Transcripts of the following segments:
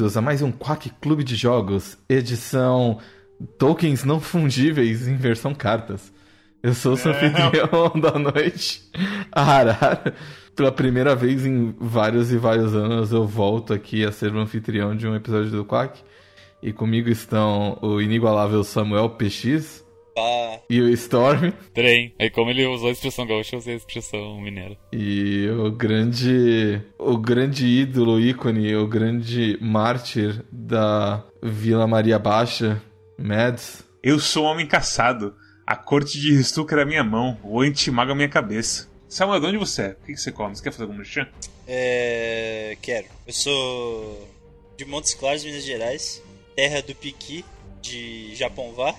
Bem-vindos a mais um Quack Clube de Jogos, edição Tokens não fungíveis em versão cartas. Eu sou o seu anfitrião da noite, Arara. Pela primeira vez em vários e vários anos eu volto aqui a ser o anfitrião de um episódio do Quack. E comigo estão o inigualável Samuel PX Pá. e o Storm. Trem. Aí como ele usou a expressão gaúcha, eu usei a expressão mineira. E o grande. O grande ídolo, ícone, o grande mártir da Vila Maria Baixa, Mads. Eu sou um homem caçado. A corte de Ristuca era minha mão, o antimago a minha cabeça. Samuel, de onde você é? O que que você come? Você quer fazer algum merchan? É. Quero. Eu sou de Montes Claros, Minas Gerais. Terra do piqui de Japonvá.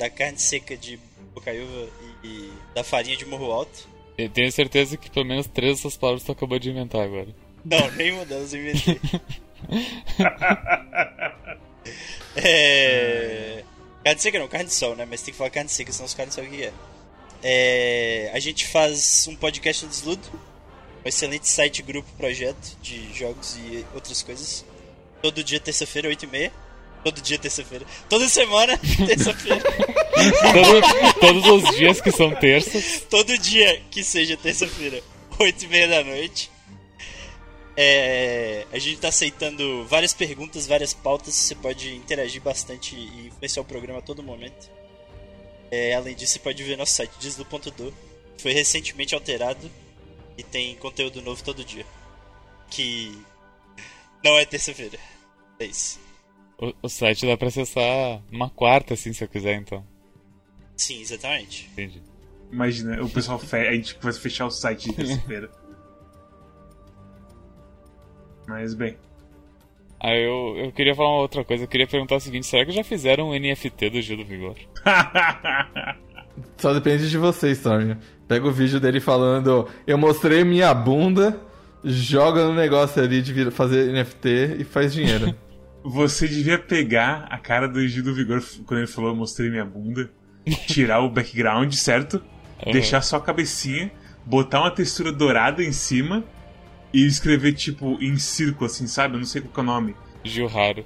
Da carne seca de Bocaiúva e, e da farinha de Morro Alto. Eu tenho certeza que pelo menos três dessas palavras tu acabou de inventar agora. Não, nenhuma delas eu inventei. é. Carne seca não, carne de sol, né? Mas tem que falar carne seca, senão os caras não sabem o que é. é. A gente faz um podcast no Desludo. Um excelente site, grupo, projeto de jogos e outras coisas. Todo dia, terça-feira, 8h30. Todo dia, terça-feira. Toda semana, terça-feira. Todo- todos os dias que são terças. Todo dia que seja terça-feira, 8h30 da noite. É, a gente tá aceitando várias perguntas, várias pautas. Você pode interagir bastante e influenciar o programa a todo momento. É, além disso, você pode ver nosso site, deslu.do. Foi recentemente alterado e tem conteúdo novo todo dia. Que não é terça-feira. É isso. O, o site dá pra acessar uma quarta, assim, se eu quiser, então. Sim, exatamente. Entendi. Imagina, o pessoal fe... a gente vai fechar o site de terça-feira. Mas bem. Aí eu, eu queria falar uma outra coisa. Eu queria perguntar o seguinte: será que já fizeram um NFT do Gil do Vigor? Só depende de você, Storm. Pega o vídeo dele falando: Eu mostrei minha bunda, joga no negócio ali de vir- fazer NFT e faz dinheiro. Você devia pegar a cara do Gil do Vigor quando ele falou mostrei minha bunda, tirar o background, certo? Aham. Deixar só a cabecinha, botar uma textura dourada em cima e escrever tipo em círculo, assim, sabe? Eu não sei qual que é o nome. Gil Raro.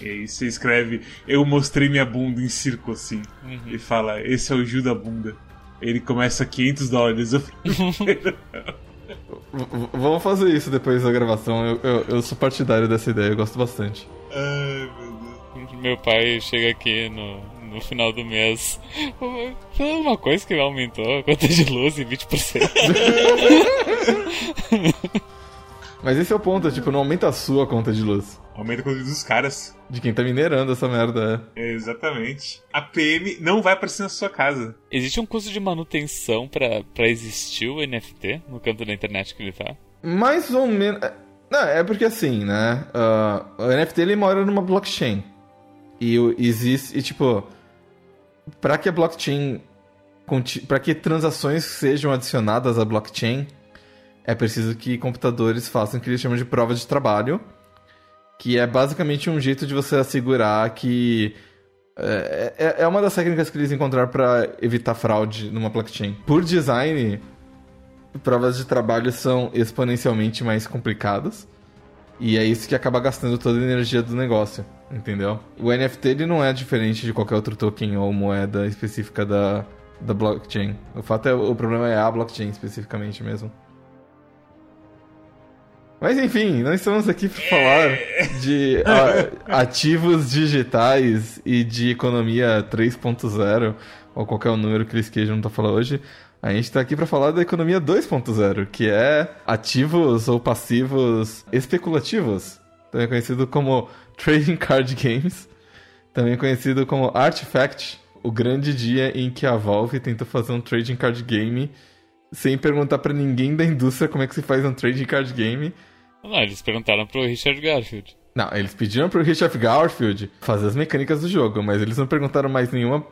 E aí você escreve eu mostrei minha bunda em círculo, assim. E fala, esse é o Gil da bunda. Ele começa 500 dólares. Eu falei, Vamos fazer isso depois da gravação. Eu, eu, eu sou partidário dessa ideia, eu gosto bastante. Ai, meu Deus. Meu pai chega aqui no, no final do mês. Foi uma coisa que aumentou a conta de luz em 20%. Mas esse é o ponto, tipo, não aumenta a sua conta de luz. Aumenta a quantidade dos caras. De quem tá minerando essa merda. é. Exatamente. A PM não vai aparecer na sua casa. Existe um custo de manutenção pra, pra existir o NFT no canto da internet que ele tá? Mais ou menos. é- Não, é porque assim, né? ah, o NFT ele mora numa blockchain. E existe. E tipo. Pra que a blockchain. Pra que transações sejam adicionadas à blockchain, é preciso que computadores façam o que eles chamam de prova de trabalho. Que é basicamente um jeito de você assegurar que. É, é- é uma das técnicas que eles encontraram pra evitar fraude numa blockchain. Por design, provas de trabalho são exponencialmente mais complicadas. E é isso que acaba gastando toda a energia do negócio, entendeu? O NFT ele não é diferente de qualquer outro token ou moeda específica da, da blockchain. O fato é, o problema é a blockchain especificamente mesmo. Mas enfim, não estamos aqui para falar de ativos digitais e de economia 3.0, ou qualquer número que eles queijam não tá falando hoje. A gente está aqui para falar da economia 2.0, que é ativos ou passivos especulativos, também conhecido como trading card games, também conhecido como Artifact, o grande dia em que a Valve tentou fazer um trading card game sem perguntar para ninguém da indústria como é que se faz um trading card game. Não, eles perguntaram pro Richard Garfield. Não, eles pediram pro Richard Garfield fazer as mecânicas do jogo, mas eles não perguntaram mais nenhuma.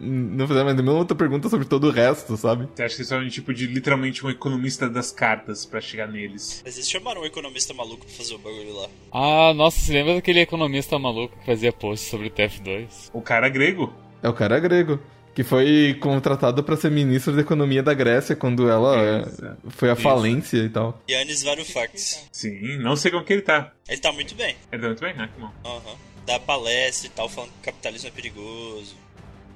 Não fizeram mais nenhuma outra pergunta sobre todo o resto, sabe? Você acha que eles são tipo de literalmente um economista das cartas pra chegar neles? Mas eles chamaram um economista maluco pra fazer o bagulho lá. Ah, nossa, você lembra daquele economista maluco que fazia post sobre o TF2? O cara grego. É o cara grego. Que foi contratado para ser ministro da economia da Grécia quando ela é, foi à falência e tal. Yannis Varoufakis. Sim, não sei como que ele tá. Ele tá muito bem. Ele tá muito bem, né? Que bom. Aham. Dá palestra e tal, falando que o capitalismo é perigoso.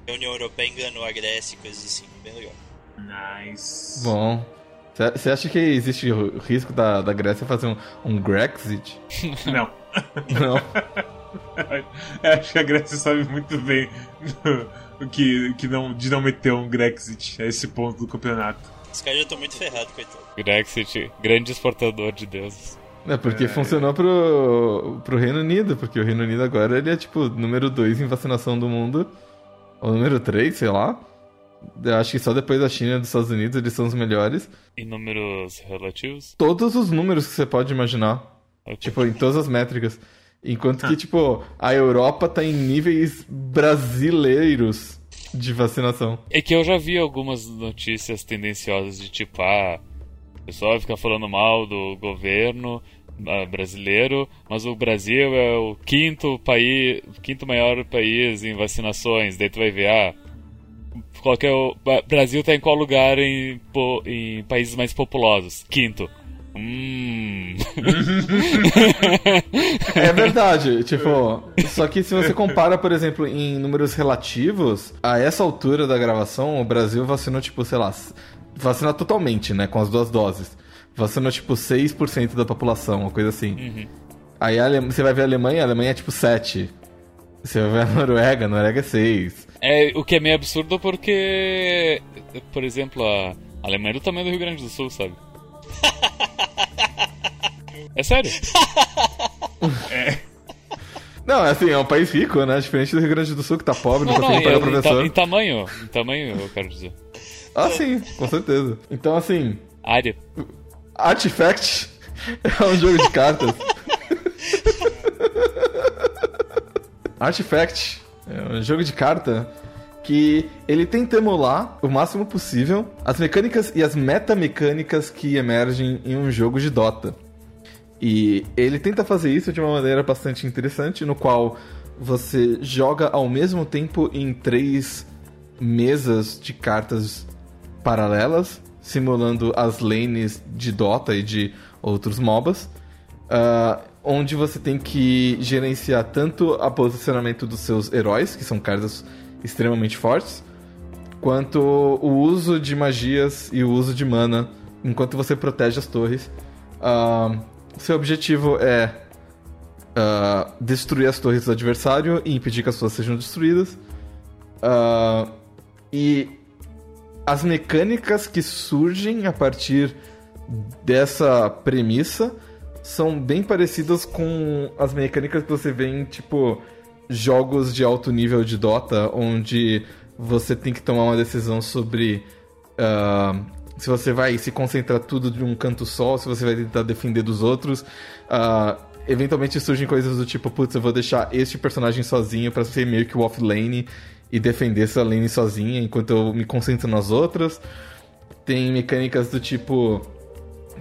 A União Europeia enganou a Grécia e coisas assim. Bem legal. Nice. Bom. Você acha que existe o risco da, da Grécia fazer um, um Grexit? Não. Não. Eu acho que a Grécia sabe muito bem do- que, que não, de não meter um Grexit a esse ponto do campeonato. Os caras já estão muito ferrados, coitado. Brexit, grande exportador de deuses. É porque funcionou pro, pro Reino Unido, porque o Reino Unido agora ele é tipo número 2 em vacinação do mundo. Ou número 3, sei lá. Eu acho que só depois da China e dos Estados Unidos eles são os melhores. Em números relativos? Todos os números que você pode imaginar. Ok. Tipo, em todas as métricas. Enquanto que, tipo, a Europa tá em níveis brasileiros de vacinação. É que eu já vi algumas notícias tendenciosas de tipo, ah, o pessoal fica falando mal do governo ah, brasileiro, mas o Brasil é o quinto país, quinto maior país em vacinações. Daí tu vai ver, ah, qual que é o Brasil tá em qual lugar em, em países mais populosos? Quinto. Hum. É verdade, tipo, só que se você compara, por exemplo, em números relativos, a essa altura da gravação, o Brasil vacinou, tipo, sei lá, vacina totalmente, né, com as duas doses. Vacinou, tipo, 6% da população, uma coisa assim. Aí a Ale- você vai ver a Alemanha, a Alemanha é, tipo, 7%. Você vai ver a Noruega, a Noruega é 6%. É, o que é meio absurdo porque, por exemplo, a Alemanha é do tamanho do Rio Grande do Sul, sabe? É sério. Não, assim, é um país rico, né, diferente do Rio Grande do Sul, que tá pobre, não, Não, consegue pagar em, em, ta- professor. em tamanho. Em tamanho, eu quero dizer. Ah, sim, com certeza. Então, assim, Área. Artifact é um jogo de cartas. Artifact é um jogo de carta que ele tenta emular o máximo possível as mecânicas e as metamecânicas que emergem em um jogo de Dota. E ele tenta fazer isso de uma maneira bastante interessante, no qual você joga ao mesmo tempo em três mesas de cartas paralelas, simulando as lanes de Dota e de outros MOBAs, ah, onde você tem que gerenciar tanto o posicionamento dos seus heróis, que são cartas extremamente fortes, quanto o uso de magias e o uso de mana enquanto você protege as torres. Ah, seu objetivo é ah, destruir as torres do adversário e impedir que as suas sejam destruídas. Ah, e as mecânicas que surgem a partir dessa premissa são bem parecidas com as mecânicas que você vê em, tipo, jogos de alto nível de Dota, onde você tem que tomar uma decisão sobre ah, se você vai se concentrar tudo de um canto só, se você vai tentar defender dos outros. Ah, eventualmente surgem coisas do tipo, putz, eu vou deixar este personagem sozinho pra ser meio que o offlane e defender essa lane sozinha enquanto eu me concentro nas outras. Tem mecânicas do tipo.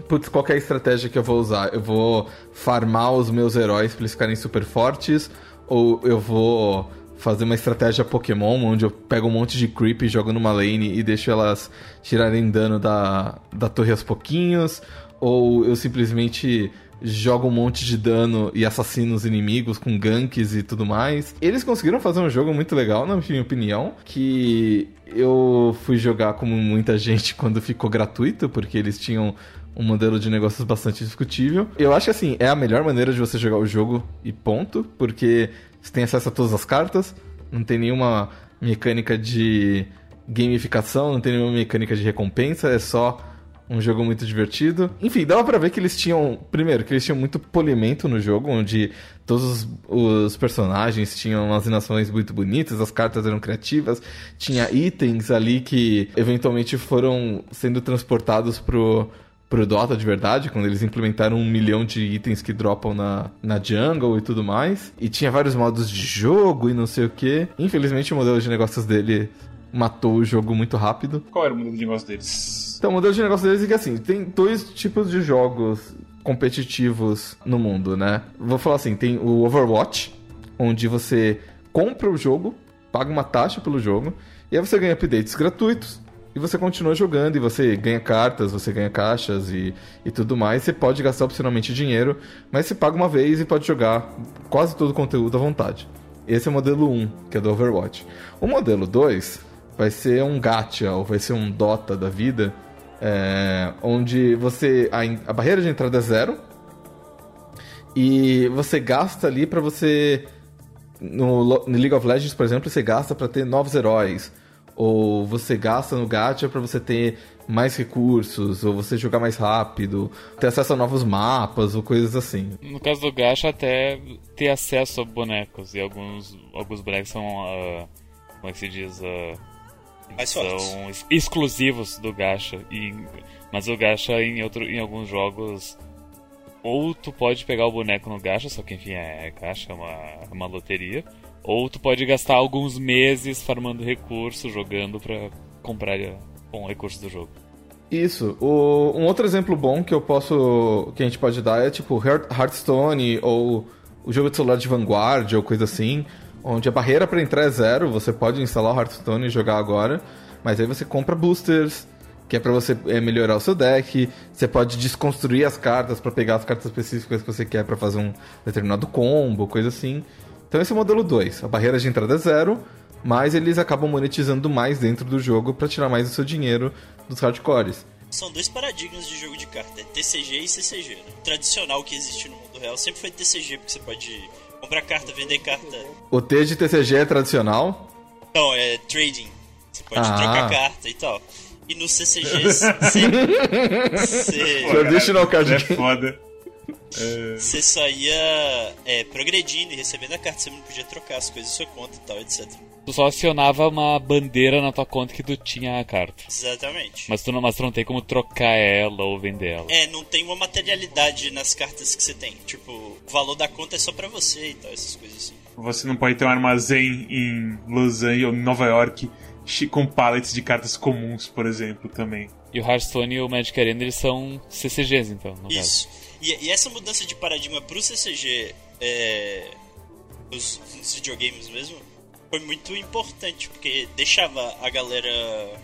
Putz, qual que é estratégia que eu vou usar? Eu vou farmar os meus heróis pra eles ficarem super fortes? Ou eu vou fazer uma estratégia Pokémon, onde eu pego um monte de creep jogo numa lane e deixo elas tirarem dano da, da torre aos pouquinhos? Ou eu simplesmente jogo um monte de dano e assassino os inimigos com ganks e tudo mais? Eles conseguiram fazer um jogo muito legal, na minha opinião, que eu fui jogar como muita gente quando ficou gratuito, porque eles tinham um modelo de negócios bastante discutível. Eu acho que assim, é a melhor maneira de você jogar o jogo e ponto, porque você tem acesso a todas as cartas, não tem nenhuma mecânica de gamificação, não tem nenhuma mecânica de recompensa, é só um jogo muito divertido. Enfim, dava pra ver que eles tinham, primeiro, que eles tinham muito polimento no jogo, onde todos os, os personagens tinham umas animações muito bonitas, as cartas eram criativas, tinha itens ali que eventualmente foram sendo transportados pro pro Dota de verdade, quando eles implementaram um milhão de itens que dropam na, na jungle e tudo mais. E tinha vários modos de jogo e não sei o que. Infelizmente o modelo de negócios dele matou o jogo muito rápido. Qual era o modelo de negócio deles? Então o modelo de negócio deles é que assim, tem dois tipos de jogos competitivos no mundo, né? Vou falar assim, tem o Overwatch, onde você compra o jogo, paga uma taxa pelo jogo, E aí você ganha updates gratuitos e você continua jogando e você ganha cartas, você ganha caixas e, e tudo mais. Você pode gastar opcionalmente dinheiro, mas você paga uma vez e pode jogar quase todo o conteúdo à vontade. Esse é o modelo 1, que é do Overwatch. O modelo 2 vai ser um gacha, ou vai ser um Dota da vida, é, onde você a, a barreira de entrada é zero e você gasta ali para você no, no, League of Legends, por exemplo, você gasta para ter novos heróis, ou você gasta no gacha para você ter mais recursos, ou você jogar mais rápido, ter acesso a novos mapas, ou coisas assim. No caso do gacha, até ter acesso a bonecos, e alguns, alguns bonecos são, uh, como é que se diz, uh, são exclusivos do gacha, e, mas o gacha em, outro, em alguns jogos ou tu pode pegar o boneco no gacha, só que enfim é gacha, é uma, é uma loteria. Ou tu pode gastar alguns meses farmando recursos, jogando pra comprar com recursos do jogo. Isso. O, um outro exemplo bom que eu posso. que a gente pode dar é tipo Hearthstone ou o jogo de celular de Vanguard ou coisa assim, onde a barreira para entrar é zero, você pode instalar o Hearthstone e jogar agora, mas aí você compra boosters, que é para você é, melhorar o seu deck. Você pode desconstruir as cartas para pegar as cartas específicas que você quer para fazer um determinado combo, coisa assim. Então esse é o modelo 2. A barreira de entrada é zero, mas eles acabam monetizando mais dentro do jogo para tirar mais o seu dinheiro dos hardcores. São dois paradigmas de jogo de carta, é TCG e CCG. Né? O tradicional que existe no mundo real sempre foi TCG, porque você pode comprar carta, vender carta. O T de TCG é tradicional? Não, é trading. Você pode ah. trocar carta e tal. E no CCG você. Traditional card É foda. Você é... só ia é, progredindo e recebendo a carta, você não podia trocar as coisas da sua conta e tal, etc. Tu só acionava uma bandeira na tua conta que tu tinha a carta. Exatamente. Mas tu não, mas tu não tem como trocar ela ou vender ela. É, não tem uma materialidade nas cartas que você tem. Tipo, o valor da conta é só pra você e tal, essas coisas assim. Você não pode ter um armazém em Los Angeles ou Nova York com pallets de cartas comuns, por exemplo, também. E o Hearthstone e o Magic Arena eles são CCGs, então, no Isso. E, e, essa mudança de paradigma pro CCG, é, nos, nos videogames mesmo, foi muito importante, porque deixava a galera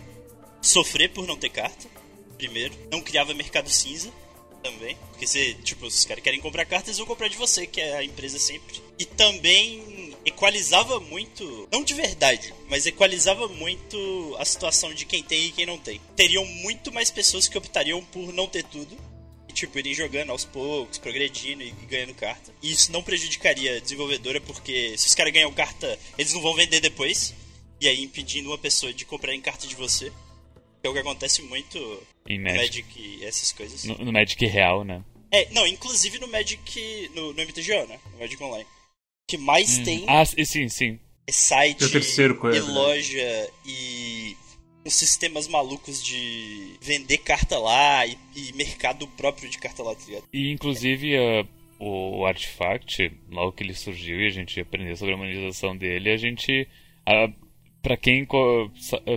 sofrer por não ter carta, primeiro. Não criava mercado cinza também. Porque você, tipo, os caras querem comprar cartas, vão comprar de você, que é a empresa sempre. E também equalizava muito, não de verdade, mas equalizava muito a situação de quem tem e quem não tem. Teriam muito mais pessoas que optariam por não ter tudo. Tipo, irem jogando aos poucos, progredindo e, ganhando carta. E isso não prejudicaria a desenvolvedora, porque se os caras ganham carta, eles não vão vender depois. E aí impedindo uma pessoa de comprar em carta de você. Que é o que acontece muito em no Magic, Magic e essas coisas. No, no, Magic real, né? É, não, inclusive no Magic. No, no MTGO, né? No Magic Online que mais hum. tem. Ah, sim, sim. É site é terceiro e loja e uns sistemas malucos de vender carta lá e, e, mercado próprio de carta lá, tá ligado? E inclusive uh, o, o Artifact, logo que ele surgiu e a gente aprendeu sobre a monetização dele, a gente. Uh, para quem co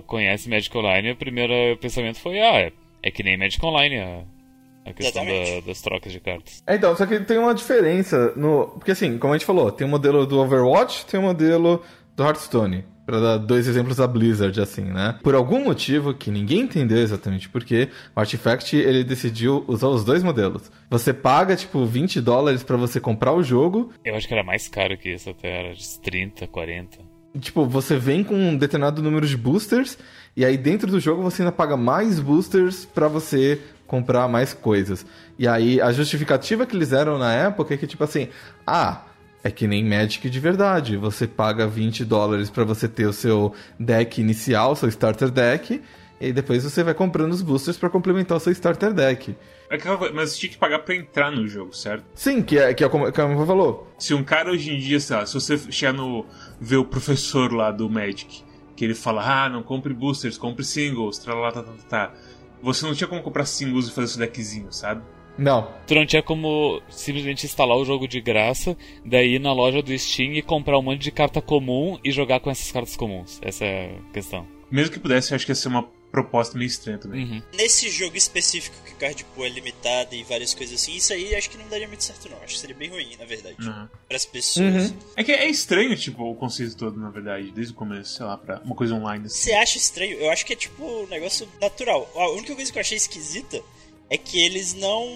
conhece Magic Online, o primeiro pensamento foi: ah, é, é que nem Magic Online. Uh, a questão da, das trocas de cartas. É, então, só que tem uma diferença no. Porque assim, como a gente falou, tem o modelo do Overwatch, tem o modelo do Hearthstone. Pra dar dois exemplos da Blizzard, assim, né? Por algum motivo que ninguém entendeu exatamente porquê, o Artifact ele decidiu usar os dois modelos. Você paga, tipo, 20 dólares para você comprar o jogo. Eu acho que era mais caro que isso até, era de 30, 40. Tipo, você vem com um determinado número de boosters, e aí dentro do jogo você ainda paga mais boosters para você comprar mais coisas. E aí a justificativa que eles deram na época é que, tipo assim, ah, é que nem Magic de verdade. Você paga 20 dólares para você ter o seu deck inicial, seu starter deck, e depois você vai comprando os boosters para complementar o seu starter deck. É mas você tinha que pagar pra entrar no jogo, certo? Sim, que é, que é como, como você falou. Se um cara hoje em dia, sei lá, se você chegar no. ver o professor lá do Magic, que ele fala, ah, não compre boosters, compre singles, tralá, tá, tá, tá, tá. Você não tinha como comprar singles e fazer seu deckzinho, sabe? Não. Tu não tinha como simplesmente instalar o jogo de graça, daí ir na loja do Steam e comprar um monte de carta comum e jogar com essas cartas comuns. Essa é a questão. Mesmo que pudesse, eu acho que ia ser uma proposta meio estranha também. Uhum. Nesse jogo específico que o card pool é limitado e várias coisas assim, isso aí acho que não daria muito certo não. Acho que seria bem ruim, na verdade. Uhum. Para as pessoas. Uhum. É que é estranho, tipo, o conceito todo, na verdade, desde o começo, sei lá, pra uma coisa online. Assim. Você acha estranho? Eu acho que é tipo um negócio natural. A única coisa que eu achei esquisita é que eles não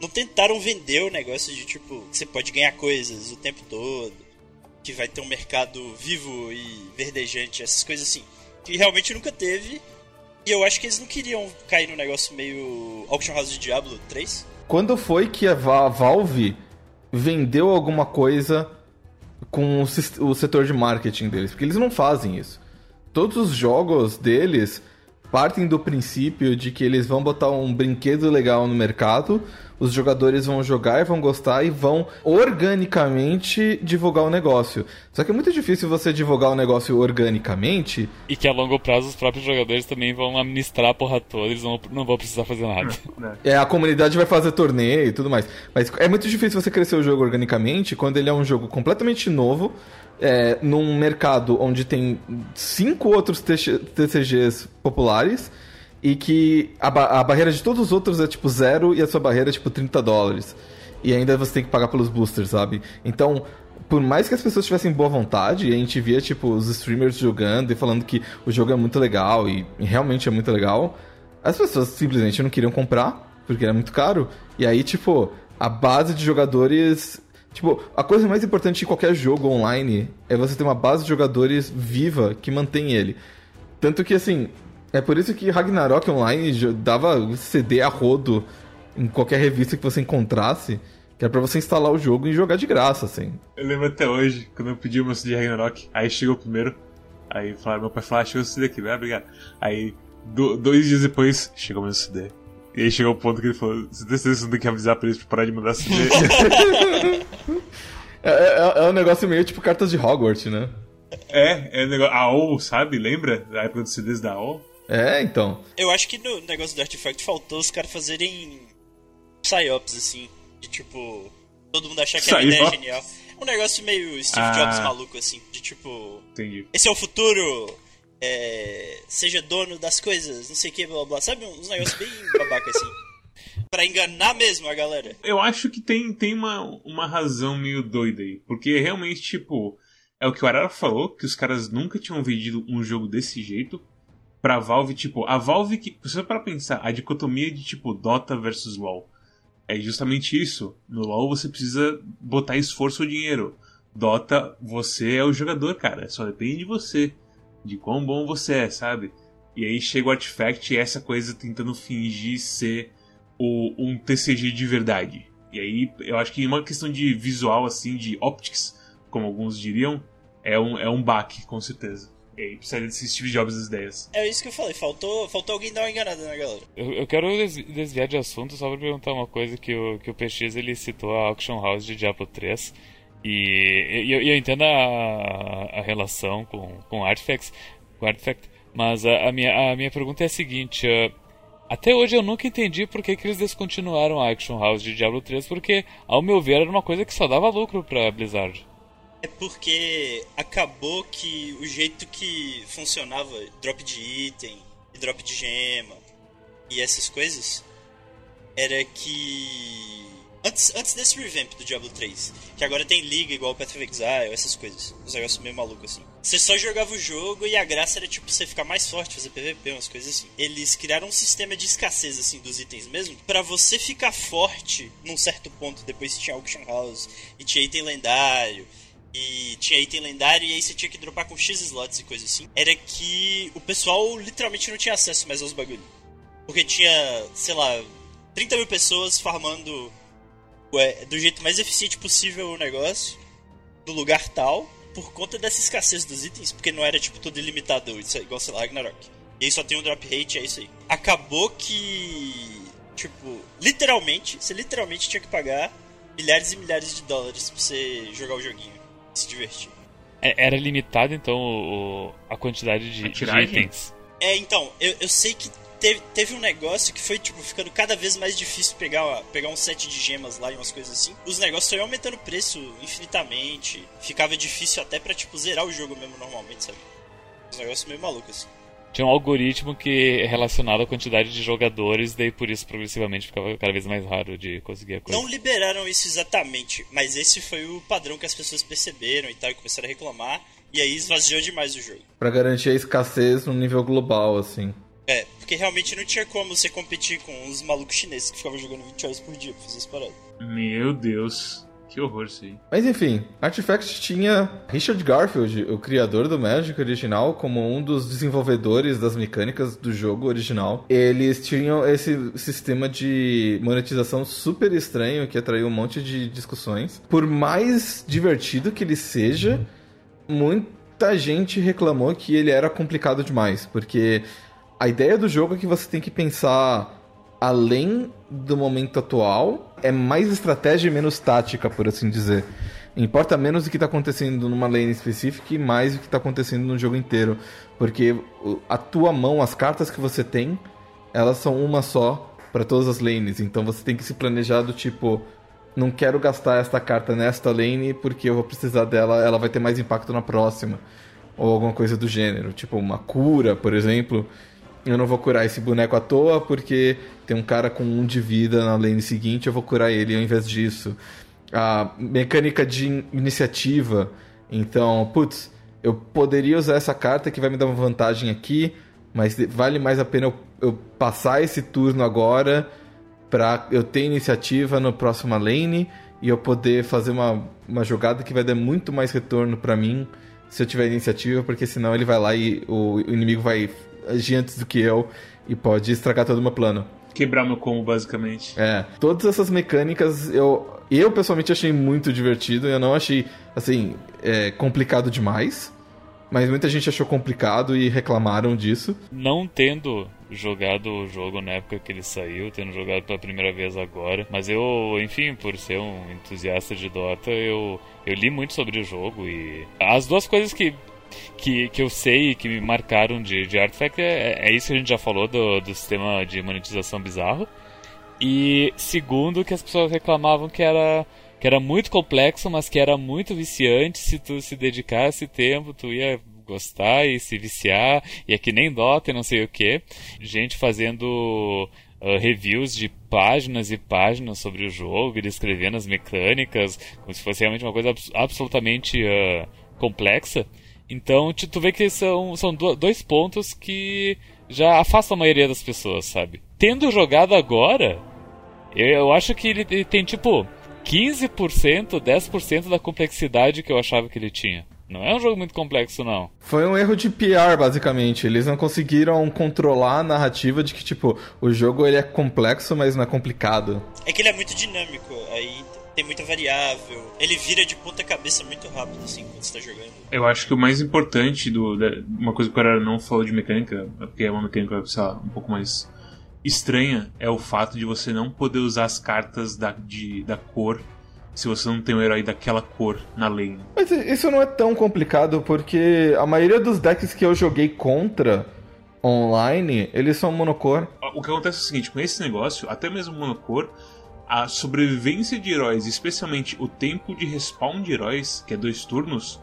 não tentaram vender o negócio de tipo você pode ganhar coisas o tempo todo, que vai ter um mercado vivo e verdejante, essas coisas assim, que realmente nunca teve. E eu acho que eles não queriam cair no negócio meio Auction House de Diablo 3. Quando foi que a Va- Valve vendeu alguma coisa com o setor de marketing deles? Porque eles não fazem isso. Todos os jogos deles partem do princípio de que eles vão botar um brinquedo legal no mercado, os jogadores vão jogar e vão gostar e vão organicamente divulgar o negócio. Só que é muito difícil você divulgar o negócio organicamente E que a longo prazo os próprios jogadores também vão administrar a porra toda, eles não, não vão precisar fazer nada. Né? É, a comunidade vai fazer torneio e tudo mais. Mas é muito difícil você crescer o jogo organicamente quando ele é um jogo completamente novo, é, num mercado onde tem cinco outros TC TCGs populares e que a, ba- a barreira de todos os outros é tipo zero e a sua barreira é tipo 30 dólares. E ainda você tem que pagar pelos boosters, sabe? Então, por mais que as pessoas tivessem boa vontade, a gente via, tipo, os streamers jogando e falando que o jogo é muito legal, e realmente é muito legal, as pessoas simplesmente não queriam comprar, porque era muito caro. E aí, tipo, a base de jogadores. Tipo, a coisa mais importante de qualquer jogo online é você ter uma base de jogadores viva que mantém ele. Tanto que, assim, é por isso que Ragnarok Online dava CD a rodo em qualquer revista que você encontrasse, que era pra você instalar o jogo e jogar de graça, assim. Eu lembro até hoje, quando eu pedi o meu CD Ragnarok, aí chegou primeiro, aí falaram, meu pai falou, ah, chegou o CD aqui, vai, obrigado. Aí, do- dois dias depois, chegou o meu CD. E aí chegou o ponto que ele falou, você tem certeza que não tem que avisar pra eles pra parar de mandar CD? É, é, é um negócio meio tipo cartas de Hogwarts, né? é, é o negócio, a AOL, sabe? Lembra da época dos CDs da AOL? É, então. Eu acho que no negócio do Artifact faltou os caras fazerem psyops, assim. De tipo. Todo mundo achar que a ideia é genial. Um negócio meio Steve Ah. Jobs maluco, assim. De tipo. Entendi. Esse é o futuro. É, seja dono das coisas, não sei o que, blá blá. Sabe uns negócios bem babaca assim. Pra enganar mesmo a galera. Eu acho que tem, tem uma, uma razão meio doida aí. Porque realmente, tipo, é o que o Arara falou, que os caras nunca tinham vendido um jogo desse jeito. Pra Valve, tipo, a Valve que. Você para pensar, a dicotomia de tipo Dota versus LoL. É justamente isso. No LoL você precisa botar esforço ou dinheiro. Dota, você é o jogador, cara. Só depende de você. De quão bom você é, sabe? E aí chega o Artifact e essa coisa tentando fingir ser o, um TCG de verdade. E aí eu acho que uma questão de visual, assim, de optics, como alguns diriam, é um, é um baque, com certeza. E aí precisa desse Steve Jobs das ideias. É isso que eu falei, faltou, faltou alguém dar uma enganada na galera. Eu, eu quero des- desviar de assunto só pra perguntar uma coisa que o, que o PX ele citou a Auction House de Diablo 3. E, eu, eu entendo a, a relação com, com Artifacts, com Artifact, mas a, a minha, a minha pergunta é a seguinte: ah, até hoje eu nunca entendi por que, que eles descontinuaram a Auction House de Diablo 3, porque, ao meu ver, era uma coisa que só dava lucro pra Blizzard. É porque acabou que o jeito que funcionava drop de item drop de gema e essas coisas era que antes, antes desse revamp do Diablo 3, que agora tem liga igual o Path of Exile, essas coisas, uns negócios meio malucos assim. Você só jogava o jogo e a graça era tipo você ficar mais forte, fazer PVP, umas coisas assim. Eles criaram um sistema de escassez assim dos itens mesmo, pra você ficar forte num certo ponto, depois tinha Auction House e tinha item lendário e tinha item lendário e aí você tinha que dropar com X slots e coisa assim, era que o pessoal literalmente não tinha acesso mais aos bagulhos. Porque tinha, sei lá, 30 mil pessoas farmando ué, do jeito mais eficiente possível o negócio, no lugar tal, por conta dessa escassez dos itens, porque não era tipo tudo ilimitado, isso é igual, sei lá, Ragnarok. E aí só tem um drop rate, é isso aí. Acabou que, tipo, literalmente, você literalmente tinha que pagar milhares e milhares de dólares pra você jogar o joguinho e se divertir. É- Era limitado, então, o- a quantidade de, A de itens. É, então, eu, eu sei que teve, teve um negócio que foi, tipo, ficando cada vez mais difícil pegar, pegar um set de gemas lá e umas coisas assim. Os negócios iam aumentando o preço infinitamente. Ficava difícil até pra, tipo, zerar o jogo mesmo normalmente, sabe? Os negócios meio malucos, assim. tinha um algoritmo que é relacionado à quantidade de jogadores, daí por isso progressivamente ficava cada vez mais raro de conseguir a coisa. Não liberaram isso exatamente, mas esse foi o padrão que as pessoas perceberam e tal, e começaram a reclamar, e aí esvaziou demais o jogo. Pra garantir a escassez no nível global, assim. É, porque realmente não tinha como você competir com os malucos chineses que ficavam jogando 20 horas por dia pra fazer as paradas. Meu Deus. Que horror isso aí. Mas enfim, Artifact tinha Richard Garfield, o criador do Magic original, como um dos desenvolvedores das mecânicas do jogo original. Eles tinham esse sistema de monetização super estranho que atraiu um monte de discussões. Por mais divertido que ele seja, muita gente reclamou que ele era complicado demais, porque a ideia do jogo é que você tem que pensar além do momento atual, é mais estratégia e menos tática, por assim dizer. Importa menos o que está acontecendo numa lane específica e mais o que está acontecendo no jogo inteiro. Porque a tua mão, as cartas que você tem, elas são uma só para todas as lanes. Então você tem que se planejar do tipo, não quero gastar esta carta nesta lane porque eu vou precisar dela, ela vai ter mais impacto na próxima. Ou alguma coisa do gênero. Tipo, uma cura, por exemplo eu não vou curar esse boneco à toa porque tem um cara com um de vida na lane seguinte, eu vou curar ele ao invés disso. A mecânica de iniciativa, então, putz, eu poderia usar essa carta que vai me dar uma vantagem aqui, mas vale mais a pena eu, eu passar esse turno agora para eu ter iniciativa no próximo lane e eu poder fazer uma, uma jogada que vai dar muito mais retorno para mim se eu tiver iniciativa, porque senão ele vai lá e o, o inimigo vai agir antes do que eu e pode estragar todo o meu plano. Quebrar meu combo, basicamente. É. Todas essas mecânicas eu, eu pessoalmente achei muito divertido. Eu não achei, assim, é, complicado demais. Mas muita gente achou complicado e reclamaram disso. Não tendo jogado o jogo na época que ele saiu, tendo jogado pela primeira vez agora. Mas eu, enfim, por ser um entusiasta de Dota, eu, eu li muito sobre o jogo e as duas coisas que que, que eu sei e que me marcaram de, de Artifact é, é isso que a gente já falou do, do sistema de monetização bizarro. E segundo, que as pessoas reclamavam que era, que era muito complexo, mas que era muito viciante. Se tu se dedicasse tempo, tu ia gostar e se viciar. E é que nem Dota e não sei o que. Gente fazendo Uh, reviews de páginas e páginas sobre o jogo e descrevendo as mecânicas, como se fosse realmente uma coisa abs absolutamente uh, complexa. Então, tu vê que são, são dois pontos que já afastam a maioria das pessoas, sabe? Tendo jogado agora, eu, eu acho que ele, ele tem tipo 15%, 10% da complexidade que eu achava que ele tinha. Não é um jogo muito complexo, não. Foi um erro de PR, basicamente. Eles não conseguiram controlar a narrativa de que, tipo, o jogo ele é complexo, mas não é complicado. É que ele é muito dinâmico. Aí tem muita variável. Ele vira de ponta cabeça muito rápido, assim, quando você tá jogando. Eu acho que o mais importante do. Da, uma coisa que o cara não falou de mecânica, porque é uma mecânica, sei lá, um pouco mais estranha, é o fato de você não poder usar as cartas da, de, da cor se você não tem um herói daquela cor na lane. Mas isso não é tão complicado, porque a maioria dos decks que eu joguei contra online, eles são monocor. O que acontece é o seguinte, com esse negócio, até mesmo monocor, a sobrevivência de heróis, especialmente o tempo de respawn de heróis, que é dois turnos,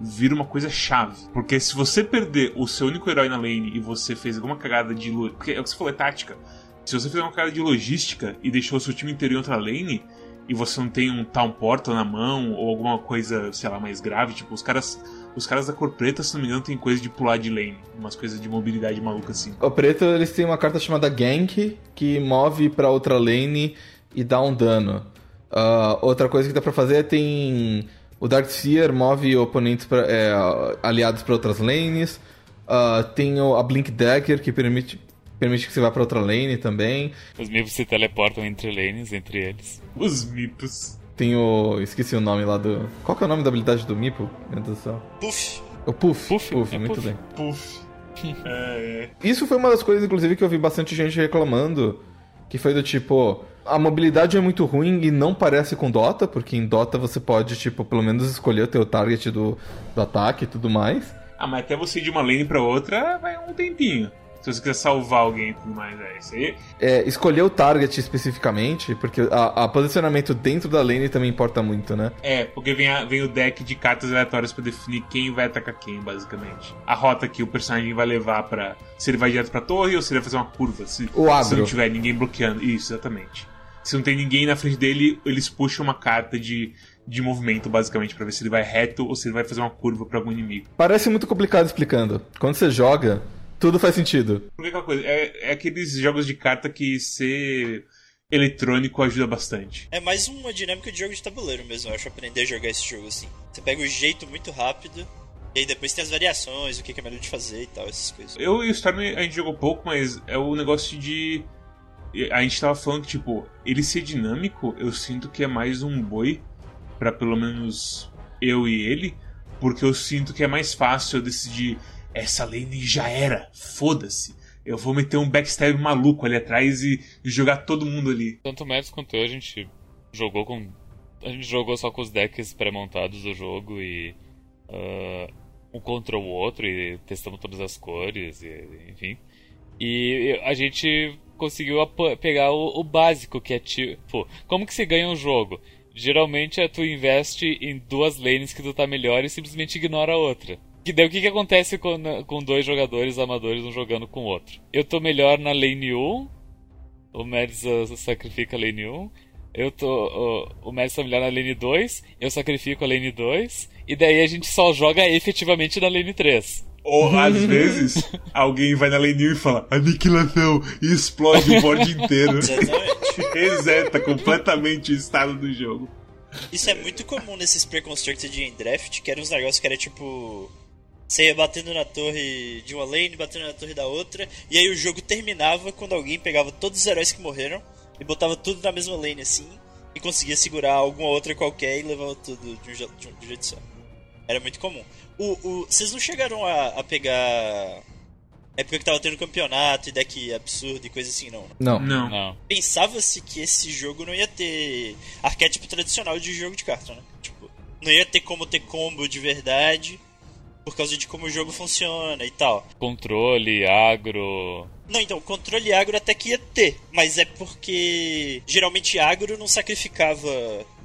vira uma coisa chave. Porque se você perder o seu único herói na lane e você fez alguma cagada de. Porque é o que você falou, é tática. Se você fizer uma cagada de logística e deixou o seu time inteiro em outra lane, e você não tem um Town Portal na mão, ou alguma coisa, sei lá, mais grave, tipo, os caras. Os caras da cor preta, se não me engano, tem coisa de pular de lane. Umas coisas de mobilidade maluca assim. O preto, eles têm uma carta chamada Gank, que move para outra lane e dá um dano. Uh, outra coisa que dá pra fazer é tem. O Dark Seer move oponentes pra, é, aliados para outras lanes. Uh, tem a Blink Dagger que permite, permite que você vá para outra lane também. Os mipos se teleportam entre lanes, entre eles. Os mipos. Tem o. Esqueci o nome lá do. Qual que é o nome da habilidade do Mipo? Meu Deus do céu. Puff. O Puff. Puff, Puff é muito puff. bem. Puff. é, é. Isso foi uma das coisas, inclusive, que eu vi bastante gente reclamando. Que foi do tipo a mobilidade é muito ruim e não parece com Dota, porque em Dota você pode, tipo, pelo menos escolher o teu target do, do ataque e tudo mais. Ah, mas até você ir de uma lane pra outra vai um tempinho. Se você quiser salvar alguém e tudo mais, é isso aí. É, escolher o target especificamente, porque a, a posicionamento dentro da lane também importa muito, né? É, porque vem, a- vem o deck de cartas aleatórias pra definir quem vai atacar quem, basicamente. A rota que o personagem vai levar pra. Se ele vai direto pra torre ou se ele vai fazer uma curva. Se, O se agro. não tiver ninguém bloqueando. Isso, exatamente. Se não tem ninguém na frente dele, eles puxam uma carta de, de movimento, basicamente, pra ver se ele vai reto ou se ele vai fazer uma curva pra algum inimigo. Parece muito complicado explicando. Quando você joga, tudo faz sentido. Porque aquela coisa, é, é aqueles jogos de carta que ser eletrônico ajuda bastante. É mais uma dinâmica de jogo de tabuleiro mesmo, eu acho, aprender a jogar esse jogo assim. Você pega o jeito muito rápido, e aí depois tem as variações, o que que é melhor de fazer e tal, essas coisas. Eu e o Storm a gente jogou pouco, mas é o negócio de. A gente tava falando que, tipo, ele ser dinâmico, eu sinto que é mais um boi, pra pelo menos eu e ele, porque eu sinto que é mais fácil eu decidir. Essa lane já era, foda-se. Eu vou meter um backstab maluco ali atrás e jogar todo mundo ali. Tanto o Mads quanto eu, a gente jogou com. A gente jogou só com os decks pré-montados do jogo e. ah, um contra o outro e testamos todas as cores, e, enfim. E a gente conseguiu pegar o, o básico, que é tipo. Como que se ganha um jogo? Geralmente é tu investe em duas lanes que tu tá melhor e simplesmente ignora a outra. Que daí o que, que acontece com, com dois jogadores amadores um jogando com o outro? Eu tô melhor na lane 1, o Mads sacrifica a lane 1. Eu tô. uh, o Mads tá melhor na lane 2, eu sacrifico a lane 2, e daí a gente só joga efetivamente na lane 3. Ou às vezes alguém vai na lane 1 e fala aniquilação e explode o board inteiro. Exatamente. Reseta completamente o estado do jogo. Isso é muito comum nesses pre-constructed em draft, que eram uns negócios que era tipo. Você ia batendo na torre de uma lane, batendo na torre da outra, e aí o jogo terminava quando alguém pegava todos os heróis que morreram e botava tudo na mesma lane assim, e conseguia segurar alguma outra qualquer e levava tudo de um, de um- de um jeito só. Era muito comum. O, o- vocês não chegaram a, a pegar. Época que tava tendo campeonato e deck absurdo e coisa assim, não. Não. Não. Não. pensava-se que esse jogo não ia ter arquétipo tradicional de jogo de carta, né? Tipo, não ia ter como ter combo de verdade por causa de como o jogo funciona e tal. Controle, agro. Não, então, controle agro até que ia ter, mas é porque geralmente agro não sacrificava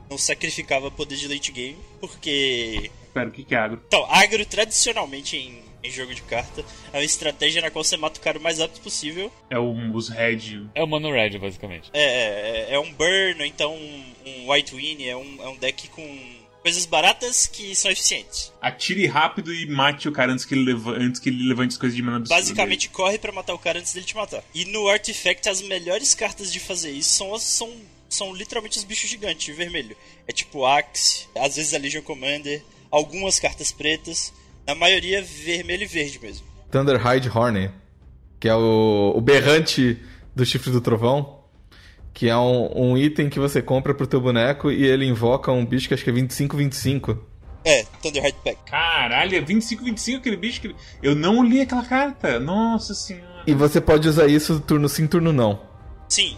não sacrificava poder de late game, porque Pera, o que que é agro? então, agro tradicionalmente em, em jogo de carta é uma estratégia na qual você mata o cara o mais rápido possível É o, os red. É o Mono Red, basicamente. É, é, é um burn, ou então um, um white win, é um, é um deck com coisas baratas que são eficientes. Atire rápido e mate o cara antes que ele, leva, antes que ele levante as coisas de mana absurda. Basicamente corre pra matar o cara antes dele te matar. E no Artifact as melhores cartas de fazer isso são as são são literalmente os bichos gigantes vermelho. É tipo Axe, às vezes a Legion Commander, algumas cartas pretas, na maioria vermelho e verde mesmo. Thunderhide Hornet, que é o, o berrante do chifre do trovão, que é um, um item que você compra pro teu boneco e ele invoca um bicho que acho que é 25-25. É, Thunderheart Pack. Caralho, é 25-25 aquele bicho que. Eu não li aquela carta. Nossa senhora. E você pode usar isso turno sim, turno não. Sim,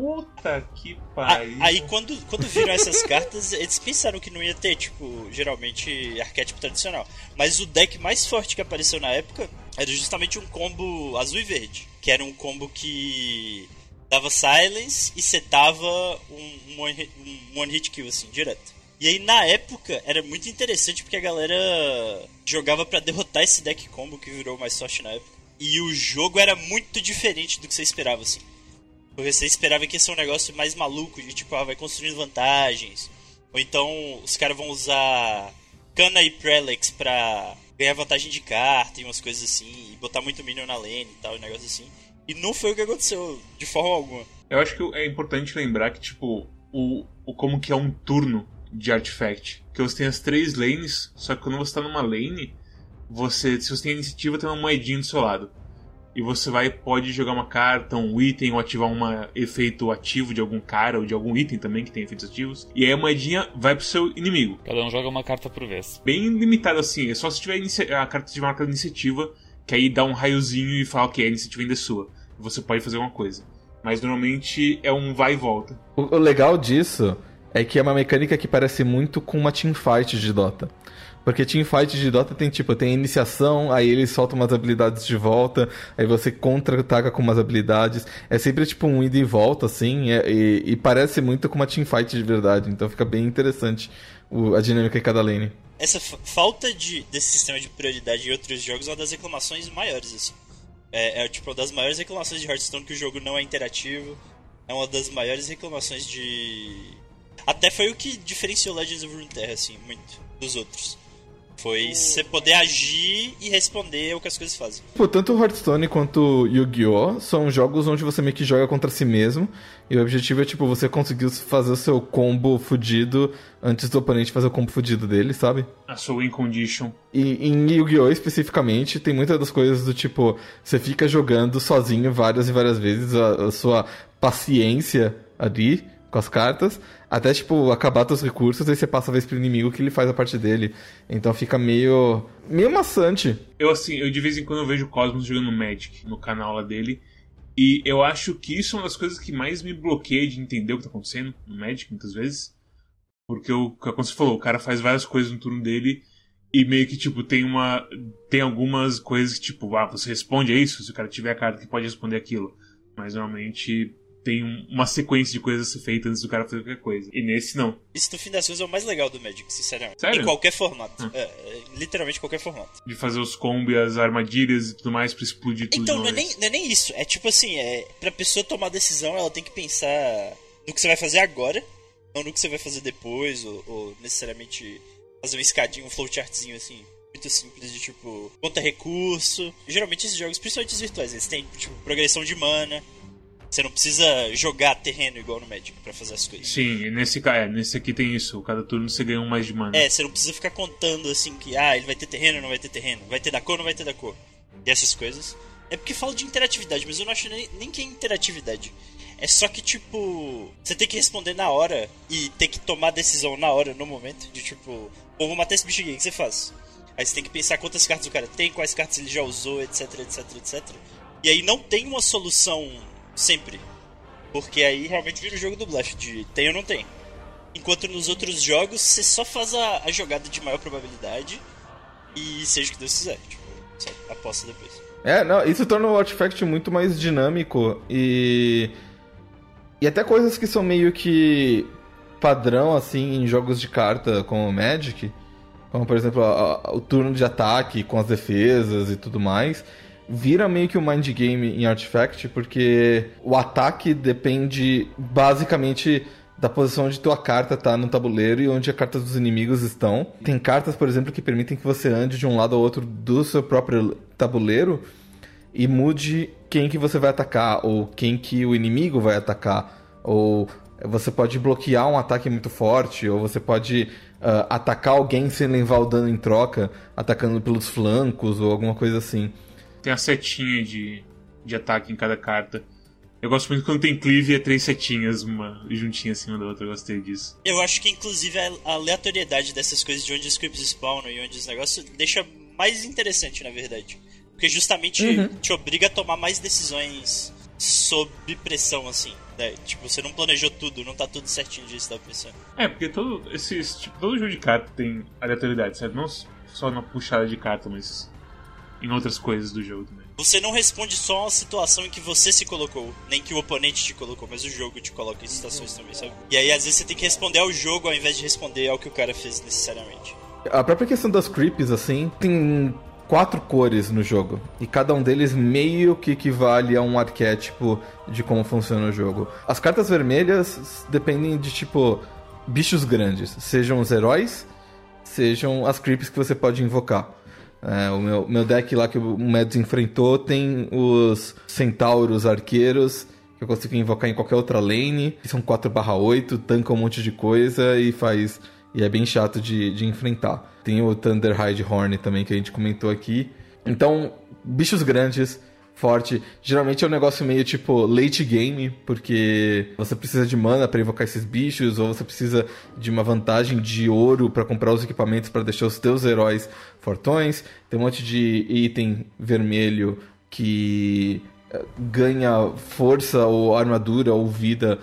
Puta que pariu. Aí quando, quando viram essas cartas, eles pensaram que não ia ter, tipo, geralmente arquétipo tradicional. Mas o deck mais forte que apareceu na época era justamente um combo azul e verde. Que era um combo que dava silence e setava um, um, one, um one hit kill, assim, direto. E aí na época era muito interessante porque a galera jogava pra derrotar esse deck combo que virou mais forte na época. E o jogo era muito diferente do que você esperava, assim. Porque você esperava que ia ser um negócio mais maluco, de tipo, ah, vai construindo vantagens. Ou então os caras vão usar Cana e Prelex pra ganhar vantagem de carta e umas coisas assim, e botar muito minion na lane e tal, um negócio assim. E não foi o que aconteceu, de forma alguma. Eu acho que é importante lembrar que, tipo, o, o como que é um turno de artifact. Que você tem as três lanes, só que quando você tá numa lane, você. Se você tem iniciativa, tem uma moedinha do seu lado. E você vai, pode jogar uma carta, um item, ou ativar um efeito ativo de algum cara, ou de algum item também que tem efeitos ativos. E aí a moedinha vai pro seu inimigo. Cada um joga uma carta por vez. Bem limitado assim, é só se tiver a carta de marca de iniciativa, que aí dá um raiozinho e fala, ok, a iniciativa ainda é sua. Você pode fazer uma coisa. Mas normalmente é um vai e volta. O, o legal disso é que é uma mecânica que parece muito com uma teamfight de Dota. Porque teamfight de Dota tem tipo, tem iniciação, aí ele solta umas habilidades de volta, aí você contra-ataca com umas habilidades. É sempre tipo um ida e volta, assim, é, e, e, parece muito com uma teamfight de verdade. Então fica bem interessante o, a dinâmica em cada lane. Essa falta de, desse sistema de prioridade em outros jogos é uma das reclamações maiores, assim. É, é tipo uma das maiores reclamações de Hearthstone que o jogo não é interativo. É uma das maiores reclamações de. Até foi o que diferenciou Legends of Runeterra, assim, muito dos outros. Foi você poder agir e responder o que as coisas fazem. Pô, tanto o Hearthstone quanto Yu-Gi-Oh! são jogos onde você meio que joga contra si mesmo. E o objetivo é, tipo, você conseguir fazer o seu combo fudido antes do oponente fazer o combo fudido dele, sabe? A sua win condition. E em Yu-Gi-Oh! especificamente, tem muitas das coisas do tipo, você fica jogando sozinho várias e várias vezes, a, a sua paciência ali com as cartas, até, tipo, acabar teus recursos, aí você passa a vez pro inimigo que ele faz a parte dele. Então fica meio. meio maçante. Eu, assim, eu de vez em quando eu vejo o Cosmos jogando Magic no canal lá dele. E eu acho que isso é uma das coisas que mais me bloqueia de entender o que tá acontecendo no Magic, muitas vezes. Porque, o, como você falou, o cara faz várias coisas no turno dele e meio que, tipo, tem uma. Tem algumas coisas que, tipo, ah, você responde a isso se o cara tiver a carta que pode responder aquilo. Mas normalmente tem uma sequência de coisas a ser feita antes do cara fazer qualquer coisa. E nesse não. Isso no fim das contas é o mais legal do Magic, sinceramente. Sério? Em qualquer formato. É, é, literalmente qualquer formato. De fazer os combos, as armadilhas e tudo mais pra explodir tudo. Então, não é, nem, não é nem isso. É tipo assim, é, pra pessoa tomar decisão, ela tem que pensar no que você vai fazer agora, não no que você vai fazer depois, ou, ou necessariamente fazer um escadinho, um flowchartzinho assim muito simples de tipo conta recurso. Geralmente esses jogos, principalmente os virtuais, eles têm tipo progressão de mana, você não precisa jogar terreno igual no Magic para fazer as coisas. Sim, nesse, é, nesse aqui tem isso. Cada turno você ganha um mais de mana. É, você não precisa ficar contando assim que, ah, ele vai ter terreno ou não vai ter terreno. Vai ter da cor ou não vai ter da cor. E essas coisas. É porque falo de interatividade, mas eu não acho nem, nem que é interatividade. É só que, tipo, você tem que responder na hora e tem que tomar decisão na hora, no momento. De tipo, ou vou matar esse bicho aqui, o que você faz? Aí você tem que pensar quantas cartas o cara tem, quais cartas ele já usou, etc, etc, etc. E aí não tem uma solução Sempre. Porque aí realmente vira o jogo do Blast de tem ou não tem. Enquanto nos outros jogos você só faz a, a jogada de maior probabilidade e seja o que Deus quiser. Tipo, só aposta depois. É, não, isso torna o Artifact muito mais dinâmico e. E até coisas que são meio que padrão, assim, em jogos de carta como Magic, como por exemplo a, a, o turno de ataque com as defesas e tudo mais, vira meio que um mind game em Artifact, porque o ataque depende basicamente da posição onde tua carta tá no tabuleiro e onde as cartas dos inimigos estão. Tem cartas, por exemplo, que permitem que você ande de um lado ao outro do seu próprio tabuleiro e mude quem que você vai atacar ou quem que o inimigo vai atacar ou você pode bloquear um ataque muito forte ou você pode uh, atacar alguém sem levar o dano em troca, atacando pelos flancos ou alguma coisa assim tem a setinha de, de ataque em cada carta. Eu gosto muito quando tem cleave e é três setinhas, uma juntinha acima da outra, eu gostei disso. Eu acho que inclusive a aleatoriedade dessas coisas de onde os creeps spawnam e onde os negócios deixa mais interessante, na verdade. Porque justamente uhum. te obriga a tomar mais decisões sob pressão, assim. Né? Tipo, você não planejou tudo, não tá tudo certinho disso, da pressão. É, porque todo, esse, tipo, todo jogo de carta tem aleatoriedade, certo? Não só na puxada de carta, mas em outras coisas do jogo também. Você não responde só a situação em que você se colocou, nem que o oponente te colocou, mas o jogo te coloca em situações também, sabe? E aí às vezes você tem que responder ao jogo ao invés de responder ao que o cara fez necessariamente. A própria questão das creeps, assim, tem quatro cores no jogo. E cada um deles meio que equivale a um arquétipo de como funciona o jogo. As cartas vermelhas dependem de, tipo, bichos grandes. Sejam os heróis, sejam as creeps que você pode invocar. É, o meu, meu deck lá que o Mads enfrentou tem os centauros arqueiros que eu consigo invocar em qualquer outra lane. São 4/8, tanca um monte de coisa e faz. E é bem chato de, de enfrentar. Tem o Thunderhide Horn também que a gente comentou aqui. Então, bichos grandes, forte. Geralmente é um negócio meio tipo late game, porque você precisa de mana para invocar esses bichos, ou você precisa de uma vantagem de ouro para comprar os equipamentos para deixar os teus heróis fortões. Tem um monte de item vermelho que eh, ganha força ou armadura ou vida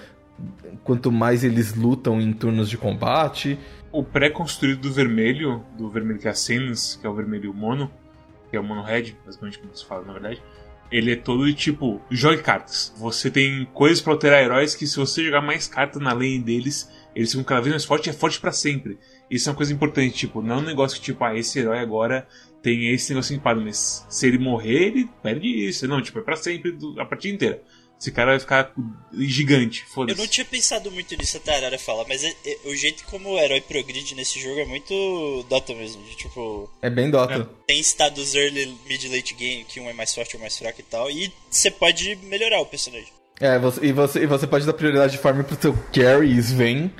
quanto mais eles lutam em turnos de combate. O pré-construído do vermelho, do vermelho que é a Sense, que é o vermelho mono, que é o mono red, basicamente como se fala na verdade, ele é todo tipo, jogue cartas. Você tem coisas para alterar heróis que se você jogar mais cartas na lane deles, eles ficam cada vez mais fortes e é forte para sempre. Isso é uma coisa importante, tipo, não é um negócio que tipo, ah, esse herói agora tem esse negócio empado, mas se ele morrer, ele perde isso. Não, tipo, é pra sempre, a partida inteira. Esse cara vai ficar gigante, foda-se. Eu não tinha pensado muito nisso até a Arara falar, mas é, é, o jeito como o herói progride nesse jogo é muito Dota mesmo. De, tipo. É bem Dota. É. Tem estados early, mid, late game, que um é mais forte ou mais fraco e tal. E você pode melhorar o personagem. É, você, e, você, e você pode dar prioridade de farm pro teu carry, Sven.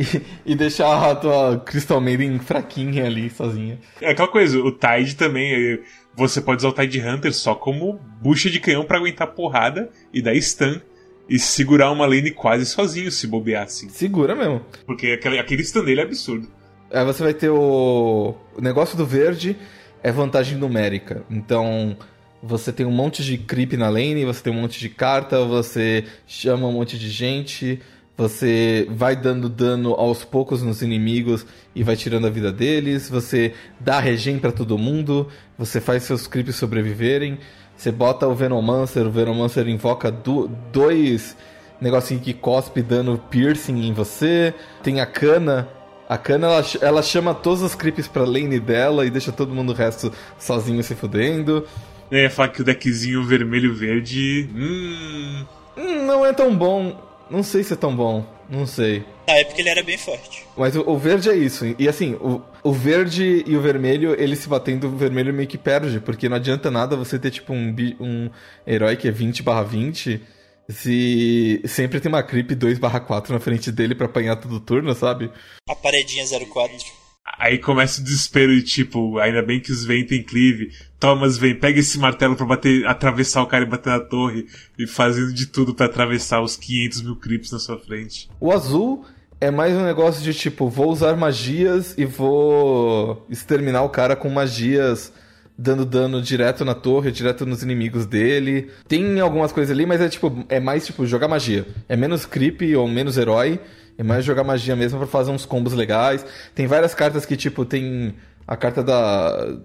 E, e, deixar a tua Crystal Maiden fraquinha ali, sozinha. É aquela coisa, o Tide também. Você pode usar o Tide Hunter só como bucha de canhão para aguentar porrada e dar stun e segurar uma lane quase sozinho se bobear assim. Segura mesmo. Porque aquele, aquele stun dele é absurdo. Aí você vai ter o. O negócio do verde é vantagem numérica. Então. Você tem um monte de creep na lane, você tem um monte de carta, você chama um monte de gente, você vai dando dano aos poucos nos inimigos e vai tirando a vida deles. Você dá regen para todo mundo. Você faz seus creeps sobreviverem. Você bota o Venomancer. O Venomancer invoca do, dois negocinhos que cospe dano piercing em você. Tem a Cana. A Cana ela, ela chama todos os creeps pra lane dela e deixa todo mundo o resto sozinho se fudendo. É, falar que o deckzinho vermelho-verde. Hum... hum. Não é tão bom. Não sei se é tão bom. Não sei. Ah, é porque ele era bem forte. Mas o, o verde é isso. E assim, o, o, verde e o vermelho, eles se batendo, o vermelho meio que perde. Porque não adianta nada você ter, tipo, um, um herói que é 20 barra 20 se sempre tem uma creep 2 barra 4 na frente dele para apanhar todo turno, sabe? A paredinha 04. Aí começa o desespero de tipo, ainda bem que os Vayne tem cleave. Thomas vem, pega esse martelo para bater, atravessar o cara e bater na torre. E fazendo de tudo para atravessar os 500 mil creeps na sua frente. O azul é mais um negócio de tipo, vou usar magias e vou exterminar o cara com magias dando dano direto na torre, direto nos inimigos dele. Tem algumas coisas ali, mas é tipo, é mais tipo jogar magia. É menos creep ou menos herói é mais jogar magia mesmo para fazer uns combos legais. Tem várias cartas que, tipo, tem a carta da.